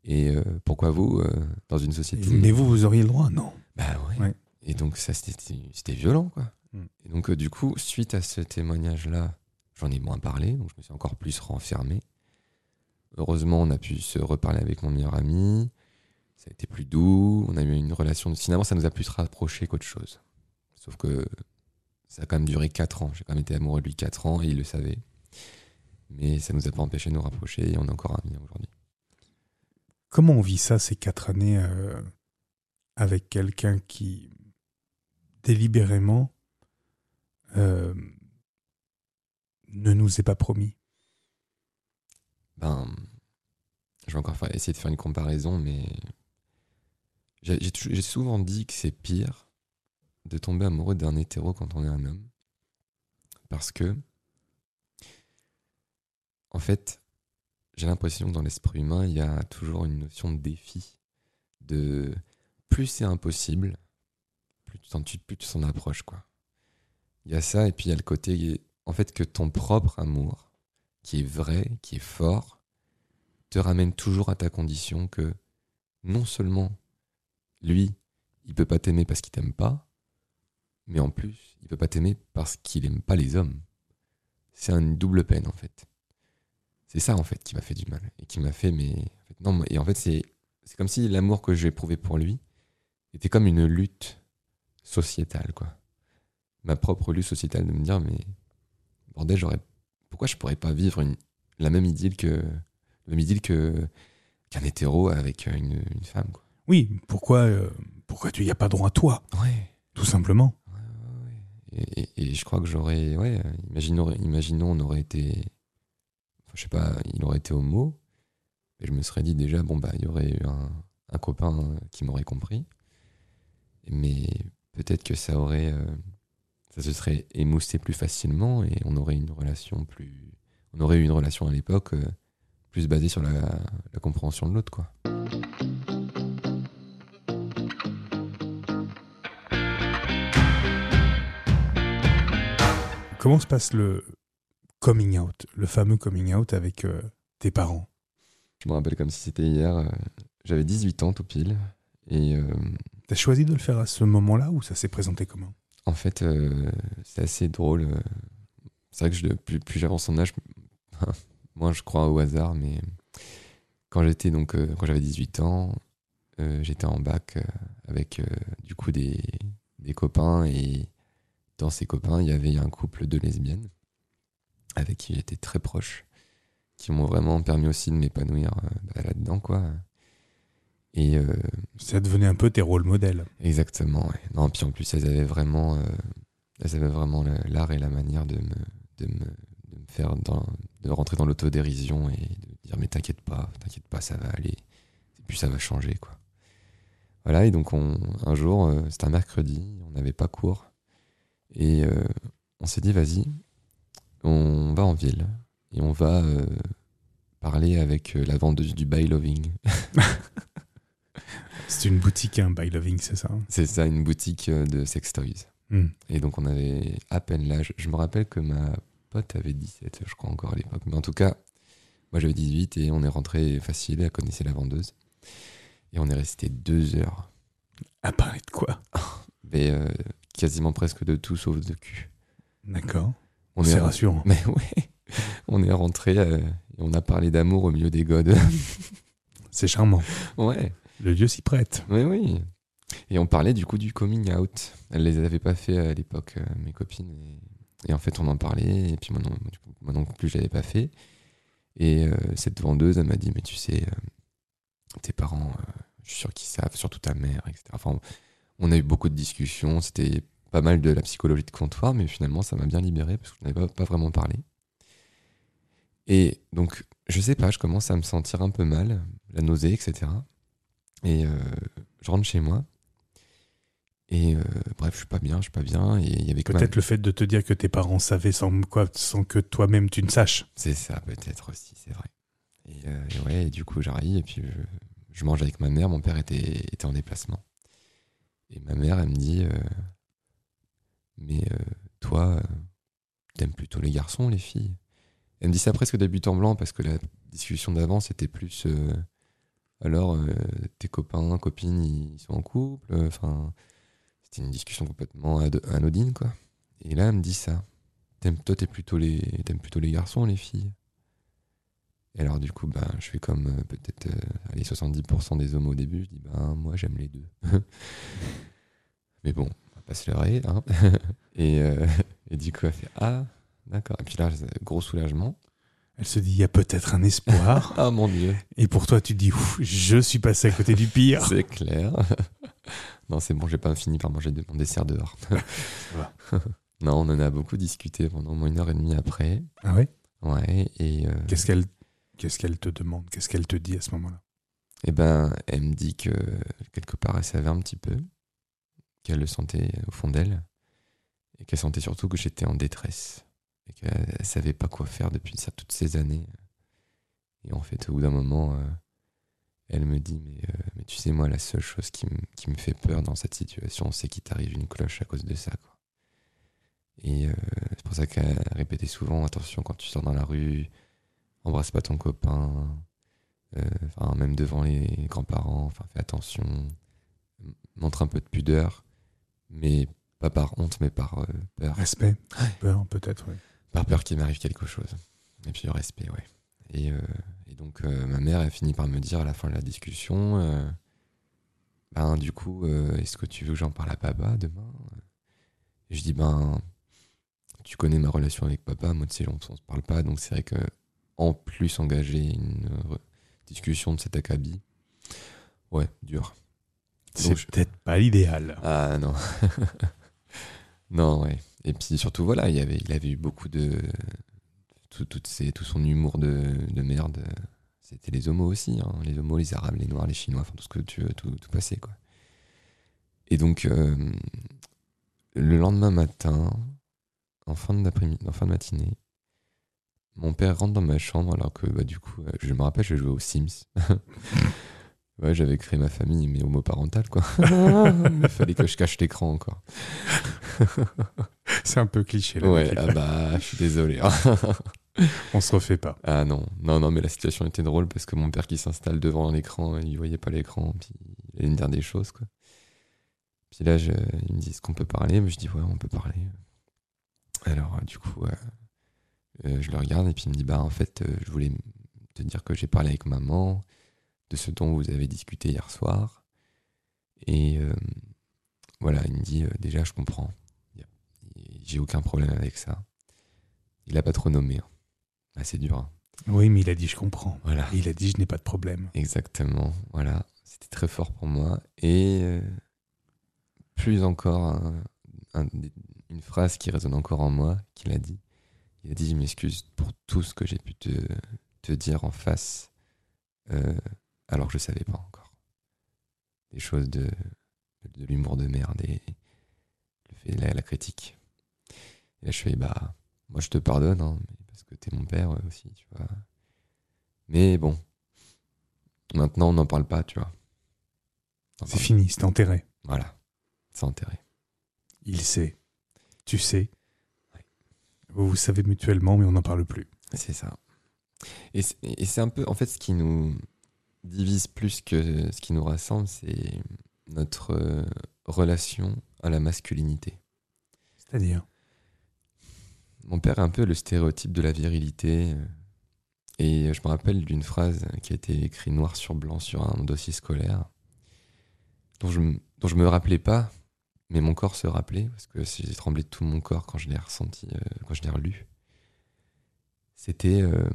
Et pourquoi vous, dans une société. Mais vous, vous auriez le droit Non? Bah ouais. Ouais. Et donc ça c'était violent quoi. Mm. Et donc du coup suite à ce témoignage là, j'en ai moins parlé, donc je me suis encore plus renfermé. Heureusement on a pu se reparler avec mon meilleur ami, ça a été plus doux, on a eu une relation. Finalement ça nous a plus rapprochés qu'autre chose. Sauf que ça a quand même duré 4 ans. J'ai quand même été amoureux de lui 4 ans et il le savait. Mais ça nous a pas empêché de nous rapprocher et on est encore amis aujourd'hui. Comment on vit ça ces quatre années euh, avec quelqu'un qui délibérément euh, ne nous est pas promis? Ben, je vais encore essayer de faire une comparaison, mais j'ai souvent dit que c'est pire de tomber amoureux d'un hétéro quand on est un homme. Parce que, en fait, j'ai l'impression que dans l'esprit humain, il y a toujours une notion de défi. De plus c'est impossible, plus tu plus tu t'en approches, quoi. Il y a ça, et puis il y a le côté, en fait, que ton propre amour, qui est vrai, qui est fort, te ramène toujours à ta condition que non seulement lui, il peut pas t'aimer parce qu'il t'aime pas, mais en plus, il peut pas t'aimer parce qu'il aime pas les hommes. C'est une double peine en fait. C'est ça en fait qui m'a fait du mal et qui m'a fait mais non et en fait c'est c'est comme si l'amour que j'ai éprouvé pour lui était comme une lutte sociétale quoi. Ma propre lutte sociétale de me dire mais bordel j'aurais pourquoi je pourrais pas vivre une, la même idylle que la même idylle que qu'un hétéro avec une, une femme quoi. Oui, pourquoi, euh, pourquoi tu n'y as pas droit à toi? Ouais. Tout simplement. Ouais, ouais, ouais. Et, et- et je crois que j'aurais. Ouais, imaginons, imaginons, on aurait été. enfin, je sais pas, il aurait été homo. Et je me serais dit déjà, bon, bah, il y aurait eu un, un copain qui m'aurait compris. Mais peut-être que ça aurait. euh, ça se serait émoussé plus facilement et on aurait une relation plus. On aurait eu une relation à l'époque euh, plus basée sur la, la compréhension de l'autre, quoi. Comment se passe le coming out, le fameux coming out avec euh, tes parents? Je me rappelle comme si c'était hier. euh, J'avais 18 ans tout pile. Et. T'as choisi de le faire à ce moment-là ou ça s'est présenté comment? En fait, euh, c'est assez drôle. euh, C'est vrai que plus, j'avance en âge, moins je crois au hasard. Mais quand j'étais donc euh, quand j'avais 18 ans, j'étais en bac avec du coup des, copains et dans ces copains, il y avait un couple de lesbiennes avec qui j'étais très proche, qui m'ont vraiment permis aussi de m'épanouir bah, là-dedans, quoi. Et euh, Ça devenait un peu tes rôles modèles. Exactement, ouais. Non, puis en plus, elles avaient vraiment, euh, elles avaient vraiment l'art et la manière de me, de me, de me faire, dans, de rentrer dans l'autodérision et de dire mais t'inquiète pas, t'inquiète pas, ça va aller. Et puis ça va changer, quoi. Voilà, et donc on, un jour, euh, c'était un mercredi, on n'avait pas cours, et on s'est dit vas-y, on va en ville et on va parler avec la vendeuse du buy loving. C'est une boutique, un By Loving, c'est ça C'est ça, une boutique euh, de sex toys. Hmm. Et donc on avait à peine l'âge. Je me rappelle que ma pote avait 17, je crois encore à l'époque. Mais en tout cas, moi j'avais 18 et on est rentré facile, elle connaissait la vendeuse. Et on est resté deux heures. À parler de quoi? Mais euh, quasiment presque de tout sauf de cul. D'accord. On C'est est rassurant. Mais ouais, on est rentré euh, et on a parlé d'amour au milieu des godes. C'est charmant. ouais, Le lieu s'y prête. oui, oui. Et on parlait du coup du coming out. Elle les avait pas fait à l'époque, euh, mes copines. Et, en fait, on en parlait. Et puis non, du moi non plus, je l'avais pas fait. Et euh, cette vendeuse, elle m'a dit, mais tu sais, euh, tes parents, je suis sûr qu'ils savent, surtout ta mère, etc. Enfin, on, on a eu beaucoup de discussions. C'était pas mal de la psychologie de comptoir, mais finalement, ça m'a bien libéré parce que je n'avais pas, pas vraiment parlé. Et donc, je sais pas, je commence à me sentir un peu mal, la nausée, etc. Et euh, je rentre chez moi. Et euh, bref, je suis pas bien, je suis pas bien. Et il y avait Peut-être le fait de te dire que tes parents savaient sans, quoi, sans que toi-même tu ne saches. C'est ça, peut-être aussi, c'est vrai. Et, euh, et ouais, et du coup, j'arrive et puis je, je mange avec ma mère. Mon père était, était en déplacement. Et ma mère, elle me dit euh, Mais euh, toi, euh, t'aimes plutôt les garçons, les filles? Elle me dit ça presque en blanc parce que la discussion d'avant, c'était plus Alors, euh, tes copains, copines, ils sont en couple Enfin, c'était une discussion complètement anodine, quoi. Et là, elle me dit ça. T'aimes, toi, plutôt les, t'aimes plutôt les garçons, les filles? Et alors, du coup, ben, je fais comme euh, peut-être euh, allez, 70% des hommes au début. Je dis, ben, moi, j'aime les deux. Mais bon, on va pas se leurrer. Hein et, euh, et du coup, elle fait, ah, d'accord. Et puis là, gros soulagement. Elle se dit, il y a peut-être un espoir. Ah, mon Dieu, Et pour toi, tu te dis, Ouf, je suis passé à côté du pire. c'est clair. non, c'est bon, j'ai pas fini par manger de mon dessert dehors. non, on en a beaucoup discuté pendant au moins une heure et demie après. Ah ouais? Ouais, et... euh, Qu'est-ce qu'elle qu'est-ce qu'elle te demande? Qu'est-ce qu'elle te dit à ce moment-là? Eh ben, elle me dit que quelque part, elle savait un petit peu, qu'elle le sentait au fond d'elle, et qu'elle sentait surtout que j'étais en détresse, et qu'elle elle savait pas quoi faire depuis ça toutes ces années. Et en fait, au bout d'un moment, euh, elle me dit, mais, euh, mais tu sais, moi, la seule chose qui, me- qui me fait peur dans cette situation, c'est qu'il t'arrive une cloche à cause de ça. Quoi. Et euh, c'est pour ça qu'elle répétait souvent, attention quand tu sors dans la rue, embrasse pas ton copain, euh, enfin, même devant les grands-parents, enfin, fais attention, montre un peu de pudeur, mais pas par honte, mais par euh, peur. Respect Peur, peut-être, oui. Par peur qu'il m'arrive quelque chose. Et puis le respect, ouais. Et, euh, et donc, euh, ma mère, elle finit par me dire à la fin de la discussion, euh, ben, du coup, est-ce que tu veux que j'en parle à papa demain? Et je dis, ben, tu connais ma relation avec papa, moi, tu sais, on, on se parle pas, donc c'est vrai que, en plus, engager une discussion de cet acabit, ouais, dur. C'est je- peut-être pas l'idéal. Ah non. non, ouais. Et puis surtout, voilà, il, avait, il avait eu beaucoup de. Tout, ces- tout son humour de, de merde. C'était les homos aussi. hein. Les homos, les arabes, les noirs, les chinois, enfin tout ce que tu veux, tout, tout quoi. Et donc, euh, le lendemain matin, en fin d'après-midi, en fin de matinée, mon père rentre dans ma chambre alors que, bah, du coup, euh, je me rappelle, je jouais aux Sims. ouais, j'avais créé ma famille, mais homoparentale, quoi. Il fallait que je cache l'écran encore. C'est un peu cliché. Là, Ouais, ah bah, je suis désolé. hein. On se refait pas. ah non, non, non, mais la situation était drôle parce que mon père qui s'installe devant l'écran, il voyait pas l'écran, puis il allait me dire des choses, quoi. Puis là, je, il me dit, est-ce qu'on peut parler Mais je dis, ouais, on peut parler. Alors, euh, du coup, euh, euh, je le regarde et puis il me dit, bah, en fait, euh, je voulais te dire que j'ai parlé avec maman de ce dont vous avez discuté hier soir. Et euh, voilà, il me dit, déjà, je comprends. J'ai aucun problème avec ça. Il a pas trop nommé. hein. Ah, c'est dur. hein. Oui, mais il a dit je comprends. Voilà. Et il a dit je n'ai pas de problème. Exactement, voilà. C'était très fort pour moi. Et euh, plus encore, un- un- une phrase qui résonne encore en moi, qu'il a dit. Il a dit, je m'excuse pour tout ce que j'ai pu te, te dire en face, euh, alors que je savais pas encore. Des choses de, de l'humour de merde et le fait, la, la critique. Et là, je fais, bah, moi je te pardonne, hein, parce que t'es mon père euh, aussi, tu vois. Mais bon, Maintenant, on n'en parle pas, tu vois. C'est fini, c'est enterré. Voilà, c'est enterré. Il sait. Tu sais. Ouais. Vous vous savez mutuellement, mais on n'en parle plus. C'est ça. Et c'est et c'est un peu, en fait, ce qui nous divise plus que ce qui nous rassemble, c'est notre euh, relation à la masculinité. C'est-à-dire? Mon père est un peu le stéréotype de la virilité. euh, Et je me rappelle d'une phrase qui a été écrite noir sur blanc sur un dossier scolaire, dont je, dont me rappelais pas, mais mon corps se rappelait, parce que j'ai tremblé de tout mon corps quand je l'ai ressenti, euh, quand je l'ai relu. C'était euh,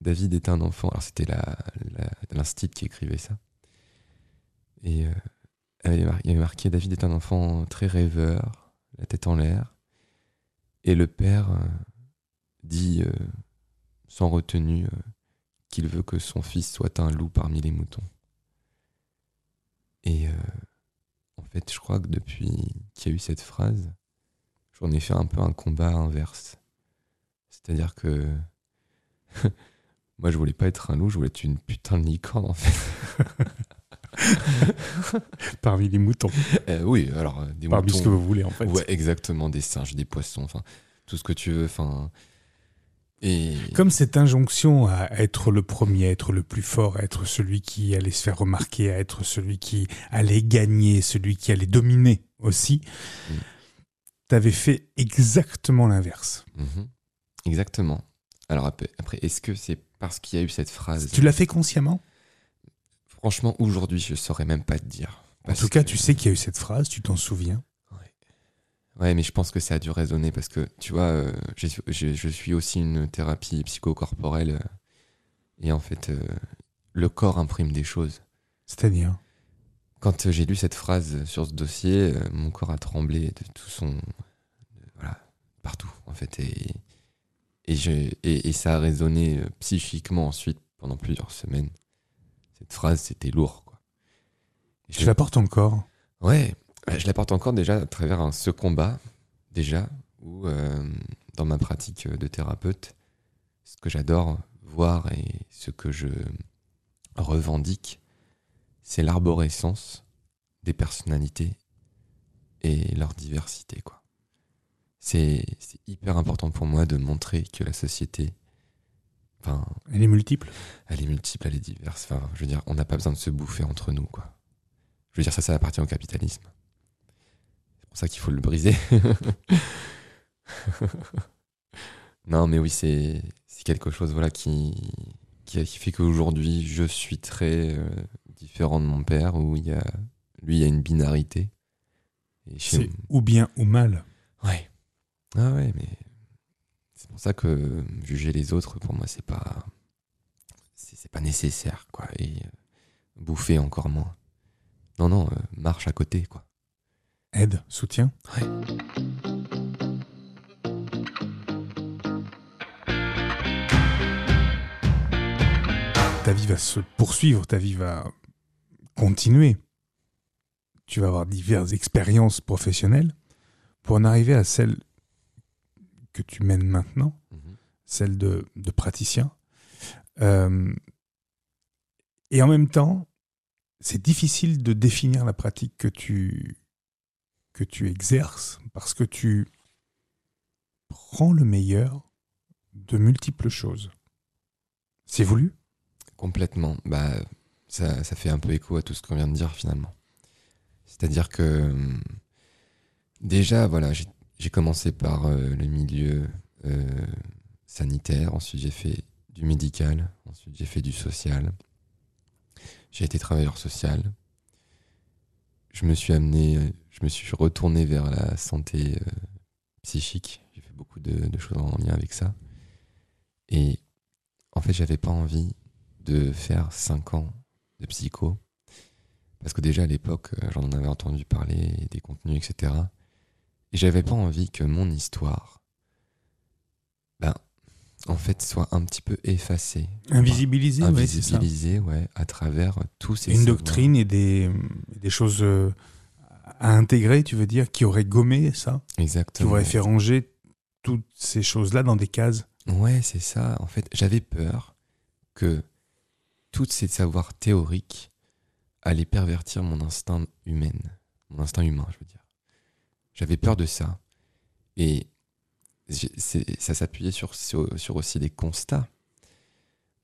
David est un enfant. Alors c'était l'instit qui écrivait ça. Et il y avait marqué David est un enfant très rêveur, la tête en l'air. Et le père euh, dit euh, sans retenue euh, qu'il veut que son fils soit un loup parmi les moutons. Et en fait, je crois que depuis qu'il y a eu cette phrase, j'en ai fait un peu un combat inverse. C'est-à-dire que moi, je voulais pas être un loup, je voulais être une putain de licorne, en fait. Parmi les moutons. Euh, oui, alors, euh, des Parmi moutons. ce que vous voulez, en fait. Ouais, exactement, des singes, des poissons, enfin, tout ce que tu veux, enfin. Et. Comme cette injonction à être le premier, à être le plus fort, à être celui qui allait se faire remarquer, à être celui qui allait gagner, celui qui allait dominer aussi, Mm. t'avais fait exactement l'inverse. Mhm. Exactement. Alors après, est-ce que c'est parce qu'il y a eu cette phrase? Tu l'as fait consciemment? Franchement, aujourd'hui, je saurais même pas te dire. En tout cas, que- tu sais qu'il y a eu cette phrase, tu t'en souviens. Ouais, mais je pense que ça a dû résonner parce que, tu vois, euh, je suis aussi une thérapie psychocorporelle. euh, et en fait, euh, le corps imprime des choses. C'est-à-dire? Quand j'ai lu cette phrase sur ce dossier, euh, mon corps a tremblé de tout son. voilà, partout, en fait. Et, et, je, et, et ça a résonné psychiquement ensuite pendant plusieurs semaines. Cette phrase, c'était lourd, quoi. Tu je- la portes encore? Ouais, je la porte encore déjà à travers ce combat, déjà, où euh, dans ma pratique de thérapeute, ce que j'adore voir et ce que je revendique, c'est l'arborescence des personnalités et leur diversité. quoi. C'est hyper important pour moi de montrer que la société, enfin, Elle est multiple. elle est multiple, elle est diverse. Enfin, je veux dire, on n'a pas besoin de se bouffer entre nous, quoi. Je veux dire, ça, ça appartient au capitalisme. C'est pour ça qu'il faut le briser. non, mais oui, c'est quelque chose, voilà, qui qui, qui fait qu'aujourd'hui, je suis très euh, différent de mon père, où il y a lui, il y a une binarité. C'est ou bien ou mal. Ouais. Ah ouais, mais c'est pour ça que juger les autres, pour moi, c'est pas c'est pas nécessaire, quoi. Et euh, bouffer encore moins. Non, non, euh, marche à côté, quoi. Aide, soutien. Ta vie va se poursuivre, ta vie va continuer. Tu vas avoir diverses expériences professionnelles pour en arriver à celle que tu mènes maintenant, Mhm. celle de, de praticien. Euh, et en même temps, c'est difficile de définir la pratique que tu, que tu exerces parce que tu prends le meilleur de multiples choses. C'est voulu? Complètement. Bah, ça, ça fait un peu écho à tout ce qu'on vient de dire finalement. C'est-à-dire que hum, déjà, voilà, j'ai j'ai commencé par euh, le milieu euh, sanitaire, ensuite j'ai fait du médical, ensuite j'ai fait du social. J'ai été travailleur social. Je me suis amené, je me suis retourné vers la santé euh, psychique. J'ai fait beaucoup de, de choses en lien avec ça. Et en fait, j'avais pas envie de faire 5 ans de psycho. Parce que déjà à l'époque, j'en avais entendu parler, des contenus, etc. Et j'avais pas envie que mon histoire, ben, en fait, soit un petit peu effacée. Invisibilisé, ouais, c'est ça. invisibilisée, ouais, à travers tous ces Une savoirs. doctrine et des, des choses euh, à intégrer, tu veux dire, qui auraient gommé ça Qui Exactement. auraient fait ranger toutes ces choses-là dans des cases Ouais, c'est ça. En fait, j'avais peur que tous ces savoirs théoriques allaient pervertir mon instinct humain, mon instinct humain, je veux dire. J'avais peur de ça. Et ça s'appuyait sur, sur, aussi des constats.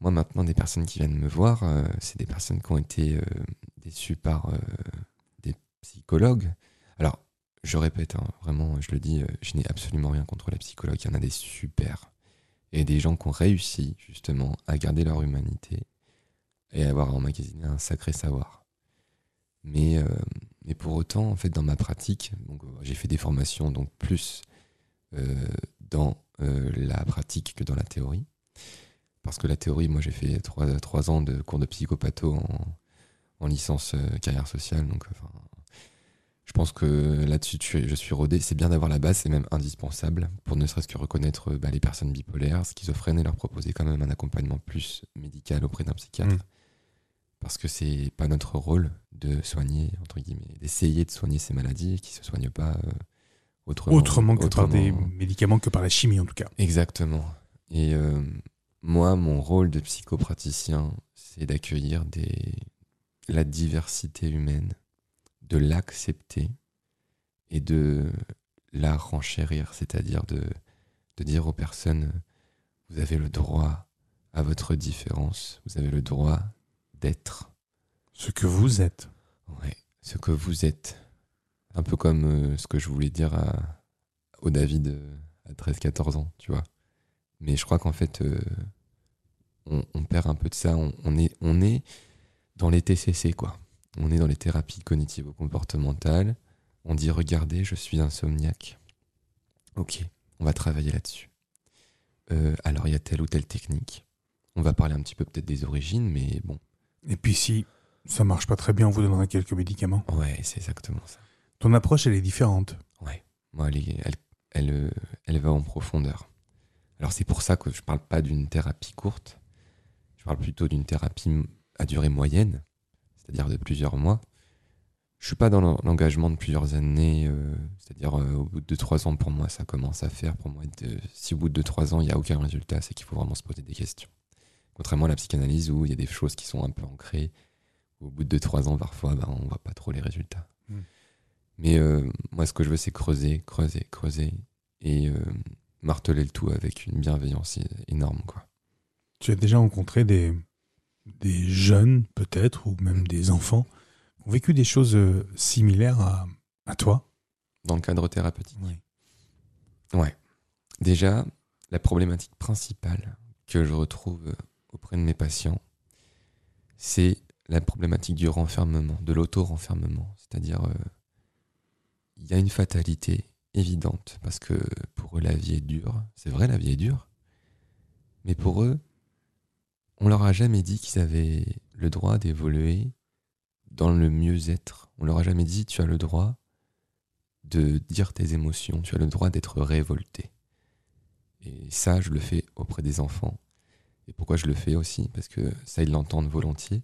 Moi, maintenant, des personnes qui viennent me voir, euh, c'est des personnes qui ont été euh, déçues par euh, des psychologues. Alors, je répète, hein, vraiment, je le dis, je n'ai absolument rien contre les psychologues. Il y en a des super et des gens qui ont réussi justement à garder leur humanité et à avoir emmagasiné un sacré savoir. Mais, mais pour autant, en fait, dans ma pratique, euh, j'ai fait des formations donc plus euh, dans euh, la pratique que dans la théorie. Parce que la théorie, moi j'ai fait trois, trois ans de cours de psychopatho en, en licence carrière sociale. Donc, enfin, je pense que là-dessus, je suis rodé. C'est bien d'avoir la base, c'est même indispensable pour ne serait-ce que reconnaître bah, les personnes bipolaires, schizophrènes et leur proposer quand même un accompagnement plus médical auprès d'un psychiatre. Mm. Parce que c'est pas notre rôle de soigner, entre guillemets, d'essayer de soigner ces maladies qui se soignent pas euh, autrement. Autrement que par des médicaments que par la chimie en tout cas. Exactement. Et euh, moi, mon rôle de psychopraticien, c'est d'accueillir des... la diversité humaine, de l'accepter et de la renchérir, c'est-à-dire de, de dire aux personnes, vous avez le droit à votre différence, vous avez le droit d'être Ce que vous êtes. ouais, ce que vous êtes. Un peu comme euh, ce que je voulais dire à, au David euh, à 13-14 ans, tu vois. Mais je crois qu'en fait, euh, on, on perd un peu de ça. On, on est, on est dans les TCC, quoi. On est dans les thérapies cognitivo-comportementales. On dit, regardez, je suis insomniaque. Ok, on va travailler là-dessus. Alors, il y a telle ou telle technique. On va parler un petit peu peut-être des origines, mais bon, Et puis si ça marche pas très bien, on vous donnera quelques médicaments. ouais, c'est exactement ça. Ton approche, elle est différente. Ouais, moi, elle, est- elle, elle, elle va en profondeur. Alors, c'est pour ça que je parle pas d'une thérapie courte. Je parle plutôt d'une thérapie à durée moyenne, c'est-à-dire de plusieurs mois. Je suis pas dans l'en- l'engagement de plusieurs années, euh, c'est-à-dire euh, au bout de 2-3 ans, pour moi, ça commence à faire. Pour moi, de- si au bout de 2-3 ans, il n'y a aucun résultat, c'est qu'il faut vraiment se poser des questions. Contrairement à la psychanalyse où il y a des choses qui sont un peu ancrées, où au bout de 2-3 ans, parfois, ben, on voit pas trop les résultats. Mm. Mais euh, moi, ce que je veux, c'est creuser, creuser, creuser et euh, marteler le tout avec une bienveillance énorme. Quoi. Tu as déjà rencontré des, des jeunes, peut-être, ou même des enfants, qui ont vécu des choses euh, similaires à, à toi? Dans le cadre thérapeutique. Oui. Ouais. Déjà, la problématique principale que je retrouve auprès de mes patients, c'est la problématique du renfermement, de l'auto-renfermement. C'est-à-dire, euh, il y a une fatalité évidente, parce que pour eux, la vie est dure. C'est vrai, la vie est dure. Mais pour eux, on leur a jamais dit qu'ils avaient le droit d'évoluer dans le mieux-être. On leur a jamais dit, tu as le droit de dire tes émotions, tu as le droit d'être révolté. Et ça, je le fais auprès des enfants. Et pourquoi je le fais aussi? Parce que ça, ils l'entendent volontiers.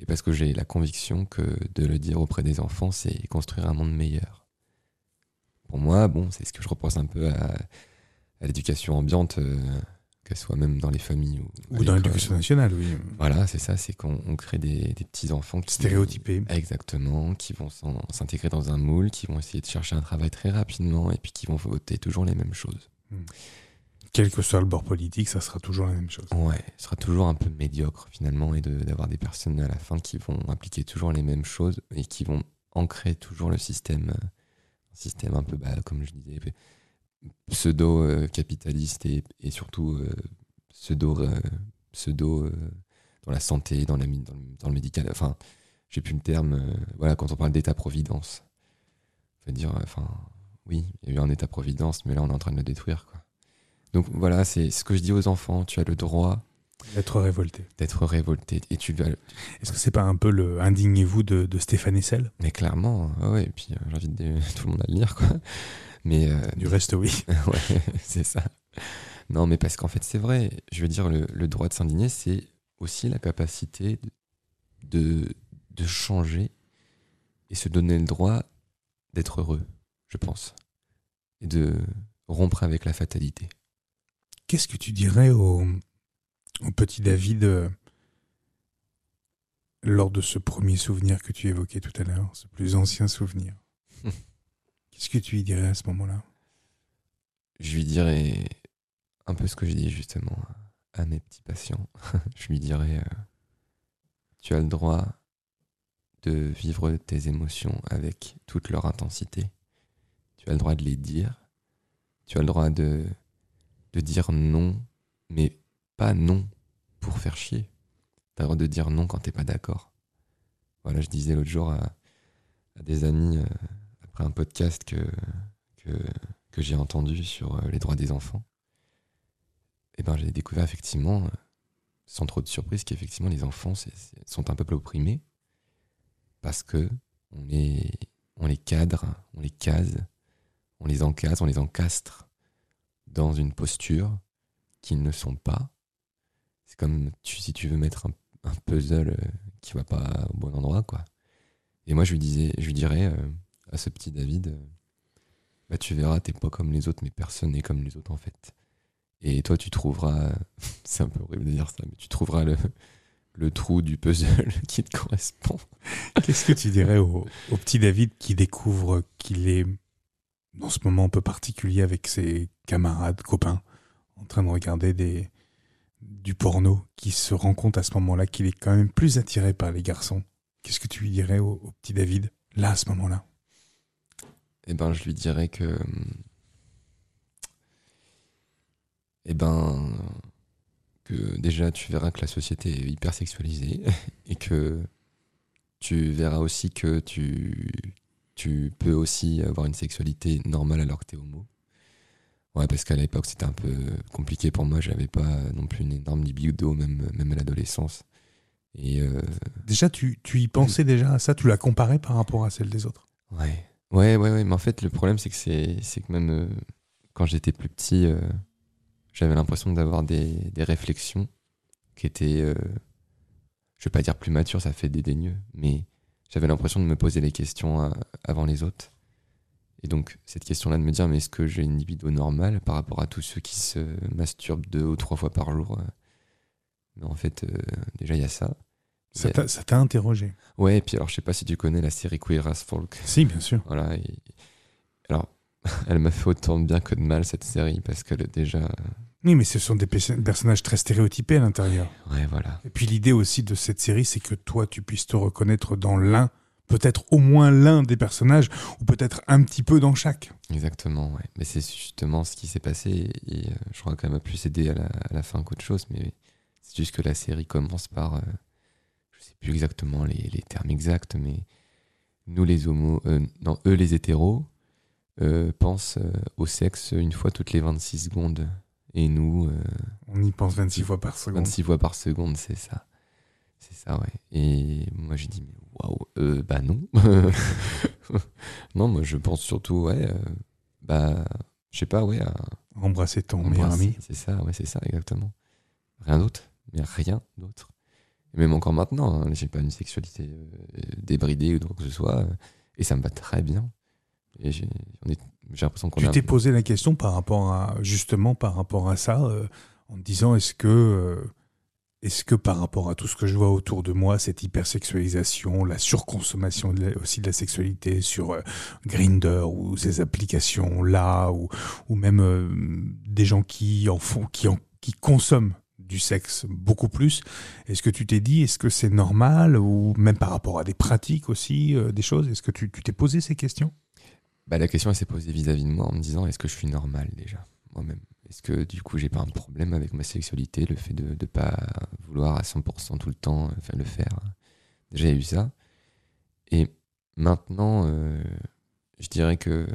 Et parce que j'ai la conviction que de le dire auprès des enfants, c'est construire un monde meilleur. Pour moi, bon, c'est ce que je reproche un peu à, à l'éducation ambiante, euh, qu'elle soit même dans les familles ou, dans l'éducation nationale, oui. Voilà, c'est ça, c'est qu'on on crée des, des petits enfants qui, Stéréotypés. Exactement, qui vont s'intégrer dans un moule, qui vont essayer de chercher un travail très rapidement et puis qui vont voter toujours les mêmes choses. Quel que soit le bord politique, ça sera toujours la même chose. Ouais, ce sera toujours un peu médiocre finalement et de- d'avoir des personnes à la fin qui vont appliquer toujours les mêmes choses et qui vont ancrer toujours le système, euh, un système un peu, bah, comme je disais, pseudo-capitaliste et, et surtout euh, pseudo, euh, pseudo dans la santé, dans, la, dans, le, dans le médical. Enfin, j'ai plus le terme. voilà, quand on parle d'état-providence, veut dire, enfin, oui, il y a eu un état-providence, mais là on est en train de le détruire, quoi. Donc voilà, c'est ce que je dis aux enfants. Tu as le droit Être révolté. d'être révolté et tu. Est-ce que c'est pas un peu le indignez-vous de, de Stéphane Essel Mais clairement, ouais, ouais, et puis euh, j'invite tout le monde à le lire, quoi. Mais euh, Du reste, oui. ouais, c'est ça. Non, mais parce qu'en fait, c'est vrai. Je veux dire, le, le droit de s'indigner, c'est aussi la capacité de, de changer et se donner le droit d'être heureux, je pense. Et de rompre avec la fatalité. Qu'est-ce que tu dirais au, au petit David euh, lors de ce premier souvenir que tu évoquais tout à l'heure, ce plus ancien souvenir? Qu'est-ce que tu lui dirais à ce moment-là? Je lui dirais un peu ce que je dis justement à mes petits patients. je lui dirais euh, Tu as le droit de vivre tes émotions avec toute leur intensité. Tu as le droit de les dire. Tu as le droit de, de dire non, mais pas non pour faire chier. Tu as le droit de dire non quand t'es pas d'accord. Voilà, je disais l'autre jour à, des amis, euh, après un podcast que, j'ai entendu sur euh, les droits des enfants, et ben j'ai découvert effectivement, euh, sans trop de surprise, qu'effectivement les enfants sont un peuple opprimé parce que on les, on les cadre, on les case, on les encase, on les encastre dans une posture qu'ils ne sont pas. C'est comme si tu veux mettre un, puzzle euh, qui va pas au bon endroit, quoi. Et moi, je lui disais, dirais euh, à ce petit David, euh, bah tu verras, t'es pas comme les autres, mais personne n'est comme les autres en fait. Et toi, tu trouveras, c'est un peu horrible de dire ça, mais tu trouveras le, trou du puzzle qui te correspond. Qu'est-ce que tu dirais au petit David qui découvre qu'il est dans ce moment un peu particulier avec ses camarades, copains, en train de regarder des, du porno, qui se rend compte à ce moment-là qu'il est quand même plus attiré par les garçons Qu'est-ce que tu lui dirais au, au petit David, là, à ce moment-là? Eh ben, je lui dirais que. Eh ben. Que déjà, tu verras que la société est hyper sexualisée et que tu verras aussi que tu, tu peux aussi avoir une sexualité normale alors que t'es homo. Ouais, parce qu'à l'époque, c'était un peu compliqué pour moi. J'avais pas non plus une énorme libido, même, même à l'adolescence. Et euh, Déjà, tu, tu y pensais déjà à ça? Tu l'as comparé par rapport à celle des autres? Ouais. Ouais, ouais, ouais. Mais en fait, le problème, c'est que c'est, que même euh, quand j'étais plus petit, euh, j'avais l'impression d'avoir des, des réflexions qui étaient, je vais pas dire plus matures, ça fait dédaigneux, mais j'avais l'impression de me poser les questions euh, avant les autres. Et donc, cette question-là de me dire, mais est-ce que j'ai une libido normale par rapport à tous ceux qui se masturbent deux ou trois fois par jour euh, Mais en fait, euh, déjà, il y a ça. Ça t'a interrogé Ouais, et puis alors, je sais pas si tu connais la série Queer as Folk. Si, bien sûr. Voilà. et- Alors, elle m'a fait autant de bien que de mal, cette série, parce qu'elle est déjà. Oui, mais ce sont des pe- personnages très stéréotypés à l'intérieur. Ouais, voilà. Et puis l'idée aussi de cette série, c'est que toi, tu puisses te reconnaître dans l'un, peut-être au moins l'un des personnages, ou peut-être un petit peu dans chaque. Exactement, ouais. Mais c'est justement ce qui s'est passé, et euh, je crois qu'elle m'a plus aidé à la, à la fin qu'autre chose, mais c'est juste que la série commence par. euh, je sais plus exactement les, les termes exacts, mais nous les homos. euh, non, eux les hétéros euh, pensent au sexe une fois toutes les 26 secondes. Et nous, euh, On y pense 26 fois par seconde. 26 fois par seconde, c'est ça. C'est ça, ouais. Et moi, j'ai dit, mais waouh, euh, bah non. non, moi, je pense surtout, ouais, euh, bah, je sais pas, ouais, à Embrasser ton meilleur ami. C'est ça, ouais, c'est ça, exactement. Rien d'autre, mais rien d'autre. Même encore maintenant, hein, j'ai pas une sexualité débridée ou quoi que ce soit, et ça me va très bien. Et j'ai l'impression qu'on Tu t'es posé la question par rapport à justement par rapport à ça, euh, en te disant est-ce que euh, est-ce que par rapport à tout ce que je vois autour de moi, cette hypersexualisation, la surconsommation de la- aussi de la sexualité sur euh, Grinder ou ces applications là, ou, ou même euh, des gens qui en font, qui en, qui consomment du sexe beaucoup plus. Est-ce que tu t'es dit, est-ce que c'est normal ou même par rapport à des pratiques aussi, euh, des choses Est-ce que tu tu t'es posé ces questions? Bah, la question s'est posée vis-à-vis de moi en me disant est-ce que je suis normal déjà moi-même? Est-ce que du coup j'ai pas un problème avec ma sexualité, le fait de ne pas vouloir à 100% tout le temps euh, faire le faire? Déjà il y a eu ça. Et maintenant, euh, je dirais que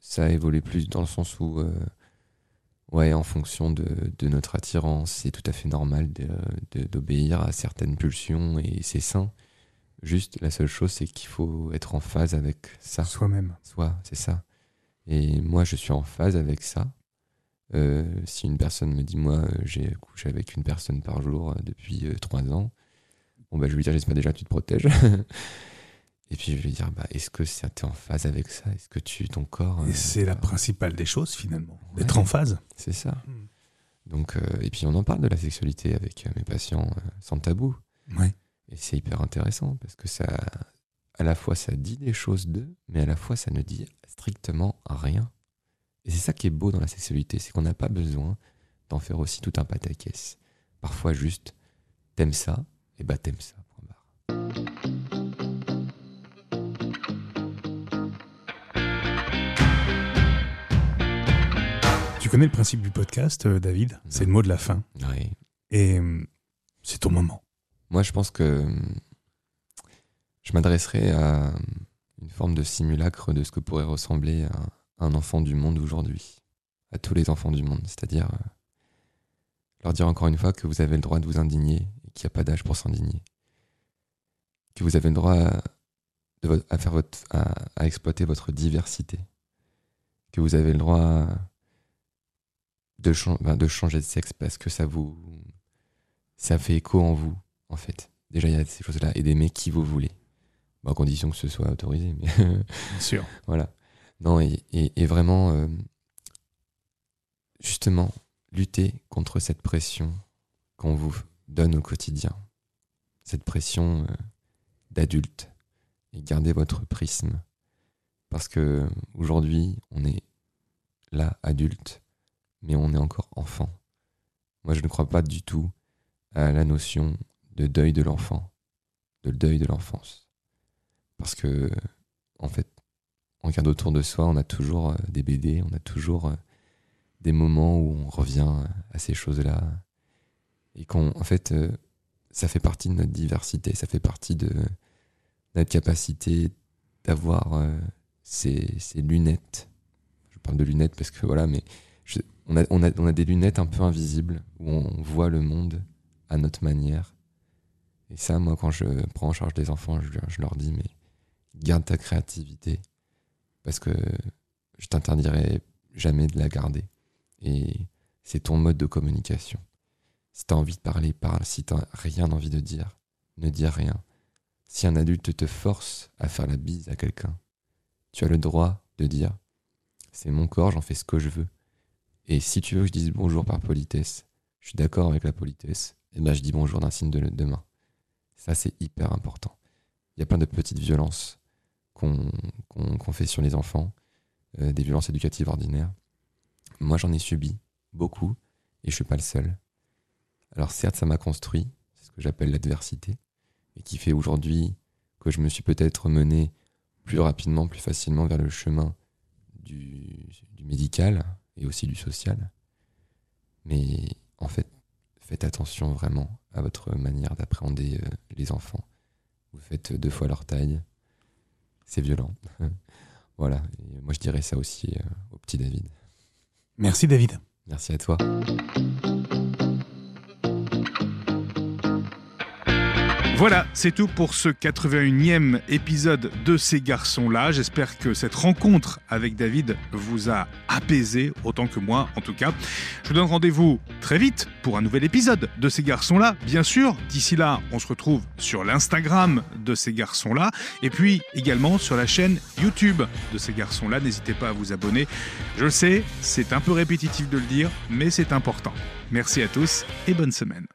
ça a évolué plus dans le sens où, euh, ouais, en fonction de, de notre attirance, c'est tout à fait normal de- d'obéir à certaines pulsions et c'est sain. Juste la seule chose c'est qu'il faut être en phase avec ça soi-même soi, c'est ça. Et moi, je suis en phase avec ça. Euh, si une personne me dit, moi, euh, j'ai couché avec une personne par jour euh, depuis euh, trois ans, bon, bah, je vais lui dire, j'espère déjà que tu te protèges. Et puis, je vais lui dire, bah, est-ce que tu es en phase avec ça? Est-ce que tu, ton corps. euh, Et c'est la euh, principale des choses finalement, Ouais. d'être en phase. C'est ça. Mm. Donc, et puis, on en parle de la sexualité avec mes patients sans tabou. Ouais. Et c'est hyper intéressant parce que ça, à la fois, ça dit des choses d'eux, mais à la fois, ça ne dit strictement rien. Et c'est ça qui est beau dans la sexualité, c'est qu'on n'a pas besoin d'en faire aussi tout un pataquès. Parfois, juste, t'aimes ça, et bah t'aimes ça. point barre. Tu connais le principe du podcast, euh, David? C'est le mot de la fin. Ouais. Et euh, c'est ton moment. Moi, je pense que hum, je m'adresserai à hum, une forme de simulacre de ce que pourrait ressembler un, enfant du monde aujourd'hui, à tous les enfants du monde, c'est-à-dire euh, leur dire encore une fois que vous avez le droit de vous indigner et qu'il n'y a pas d'âge pour s'indigner, que vous avez le droit à, faire votre, à, exploiter votre diversité, que vous avez le droit de, de changer de sexe parce que ça vous ça fait écho en vous, en fait, déjà il y a ces choses-là, et d'aimer qui vous voulez. Bon, à condition que ce soit autorisé, mais Bien sûr. voilà. Non, et, et- et vraiment, euh, justement, lutter contre cette pression qu'on vous donne au quotidien. Cette pression euh, d'adulte. Et garder votre prisme. Parce que aujourd'hui, on est là, adulte, mais on est encore enfant. Moi, je ne crois pas du tout à la notion de deuil de l'enfant, de deuil de l'enfance. Parce que, en fait, on regarde autour de soi, on a toujours euh, des BD, on a toujours euh, des moments où on revient euh, à ces choses-là. Et qu'on, en fait, ça fait partie de notre diversité, ça fait partie de notre capacité d'avoir ces, lunettes. Je parle de lunettes parce que voilà, mais on, a, on, a, on a des lunettes un peu invisibles où on voit le monde à notre manière. Et ça, moi, quand je prends en charge des enfants, je, leur dis, mais garde ta créativité parce que je t'interdirai jamais de la garder. Et c'est ton mode de communication. Si t'as envie de parler, parle. Si t'as rien envie de dire, ne dis rien. Si un adulte te force à faire la bise à quelqu'un, tu as le droit de dire c'est mon corps, j'en fais ce que je veux. Et si tu veux que je dise bonjour par politesse, je suis d'accord avec la politesse, et ben je dis bonjour d'un signe de, de main. Ça, c'est hyper important. Il y a plein de petites violences qu'on fait sur les enfants, euh, des violences éducatives ordinaires. Moi, j'en ai subi beaucoup, et je suis pas le seul. Alors certes, ça m'a construit, c'est ce que j'appelle l'adversité, et qui fait aujourd'hui que je me suis peut-être mené plus rapidement, plus facilement vers le chemin du médical et aussi du social. Mais en fait, faites attention vraiment à votre manière d'appréhender euh, les enfants. Vous faites deux fois leur taille. C'est violent. voilà. Et moi, je dirais ça aussi euh, au petit David. Merci David. Merci à toi. Voilà, c'est tout pour ce 81e épisode de ces garçons-là. J'espère que cette rencontre avec David vous a apaisé, autant que moi en tout cas. Je vous donne rendez-vous très vite pour un nouvel épisode de ces garçons-là, bien sûr. D'ici là, on se retrouve sur l'Instagram de ces garçons-là, et puis également sur la chaîne YouTube de ces garçons-là. N'hésitez pas à vous abonner. Je le sais, c'est un peu répétitif de le dire, mais c'est important. Merci à tous et bonne semaine.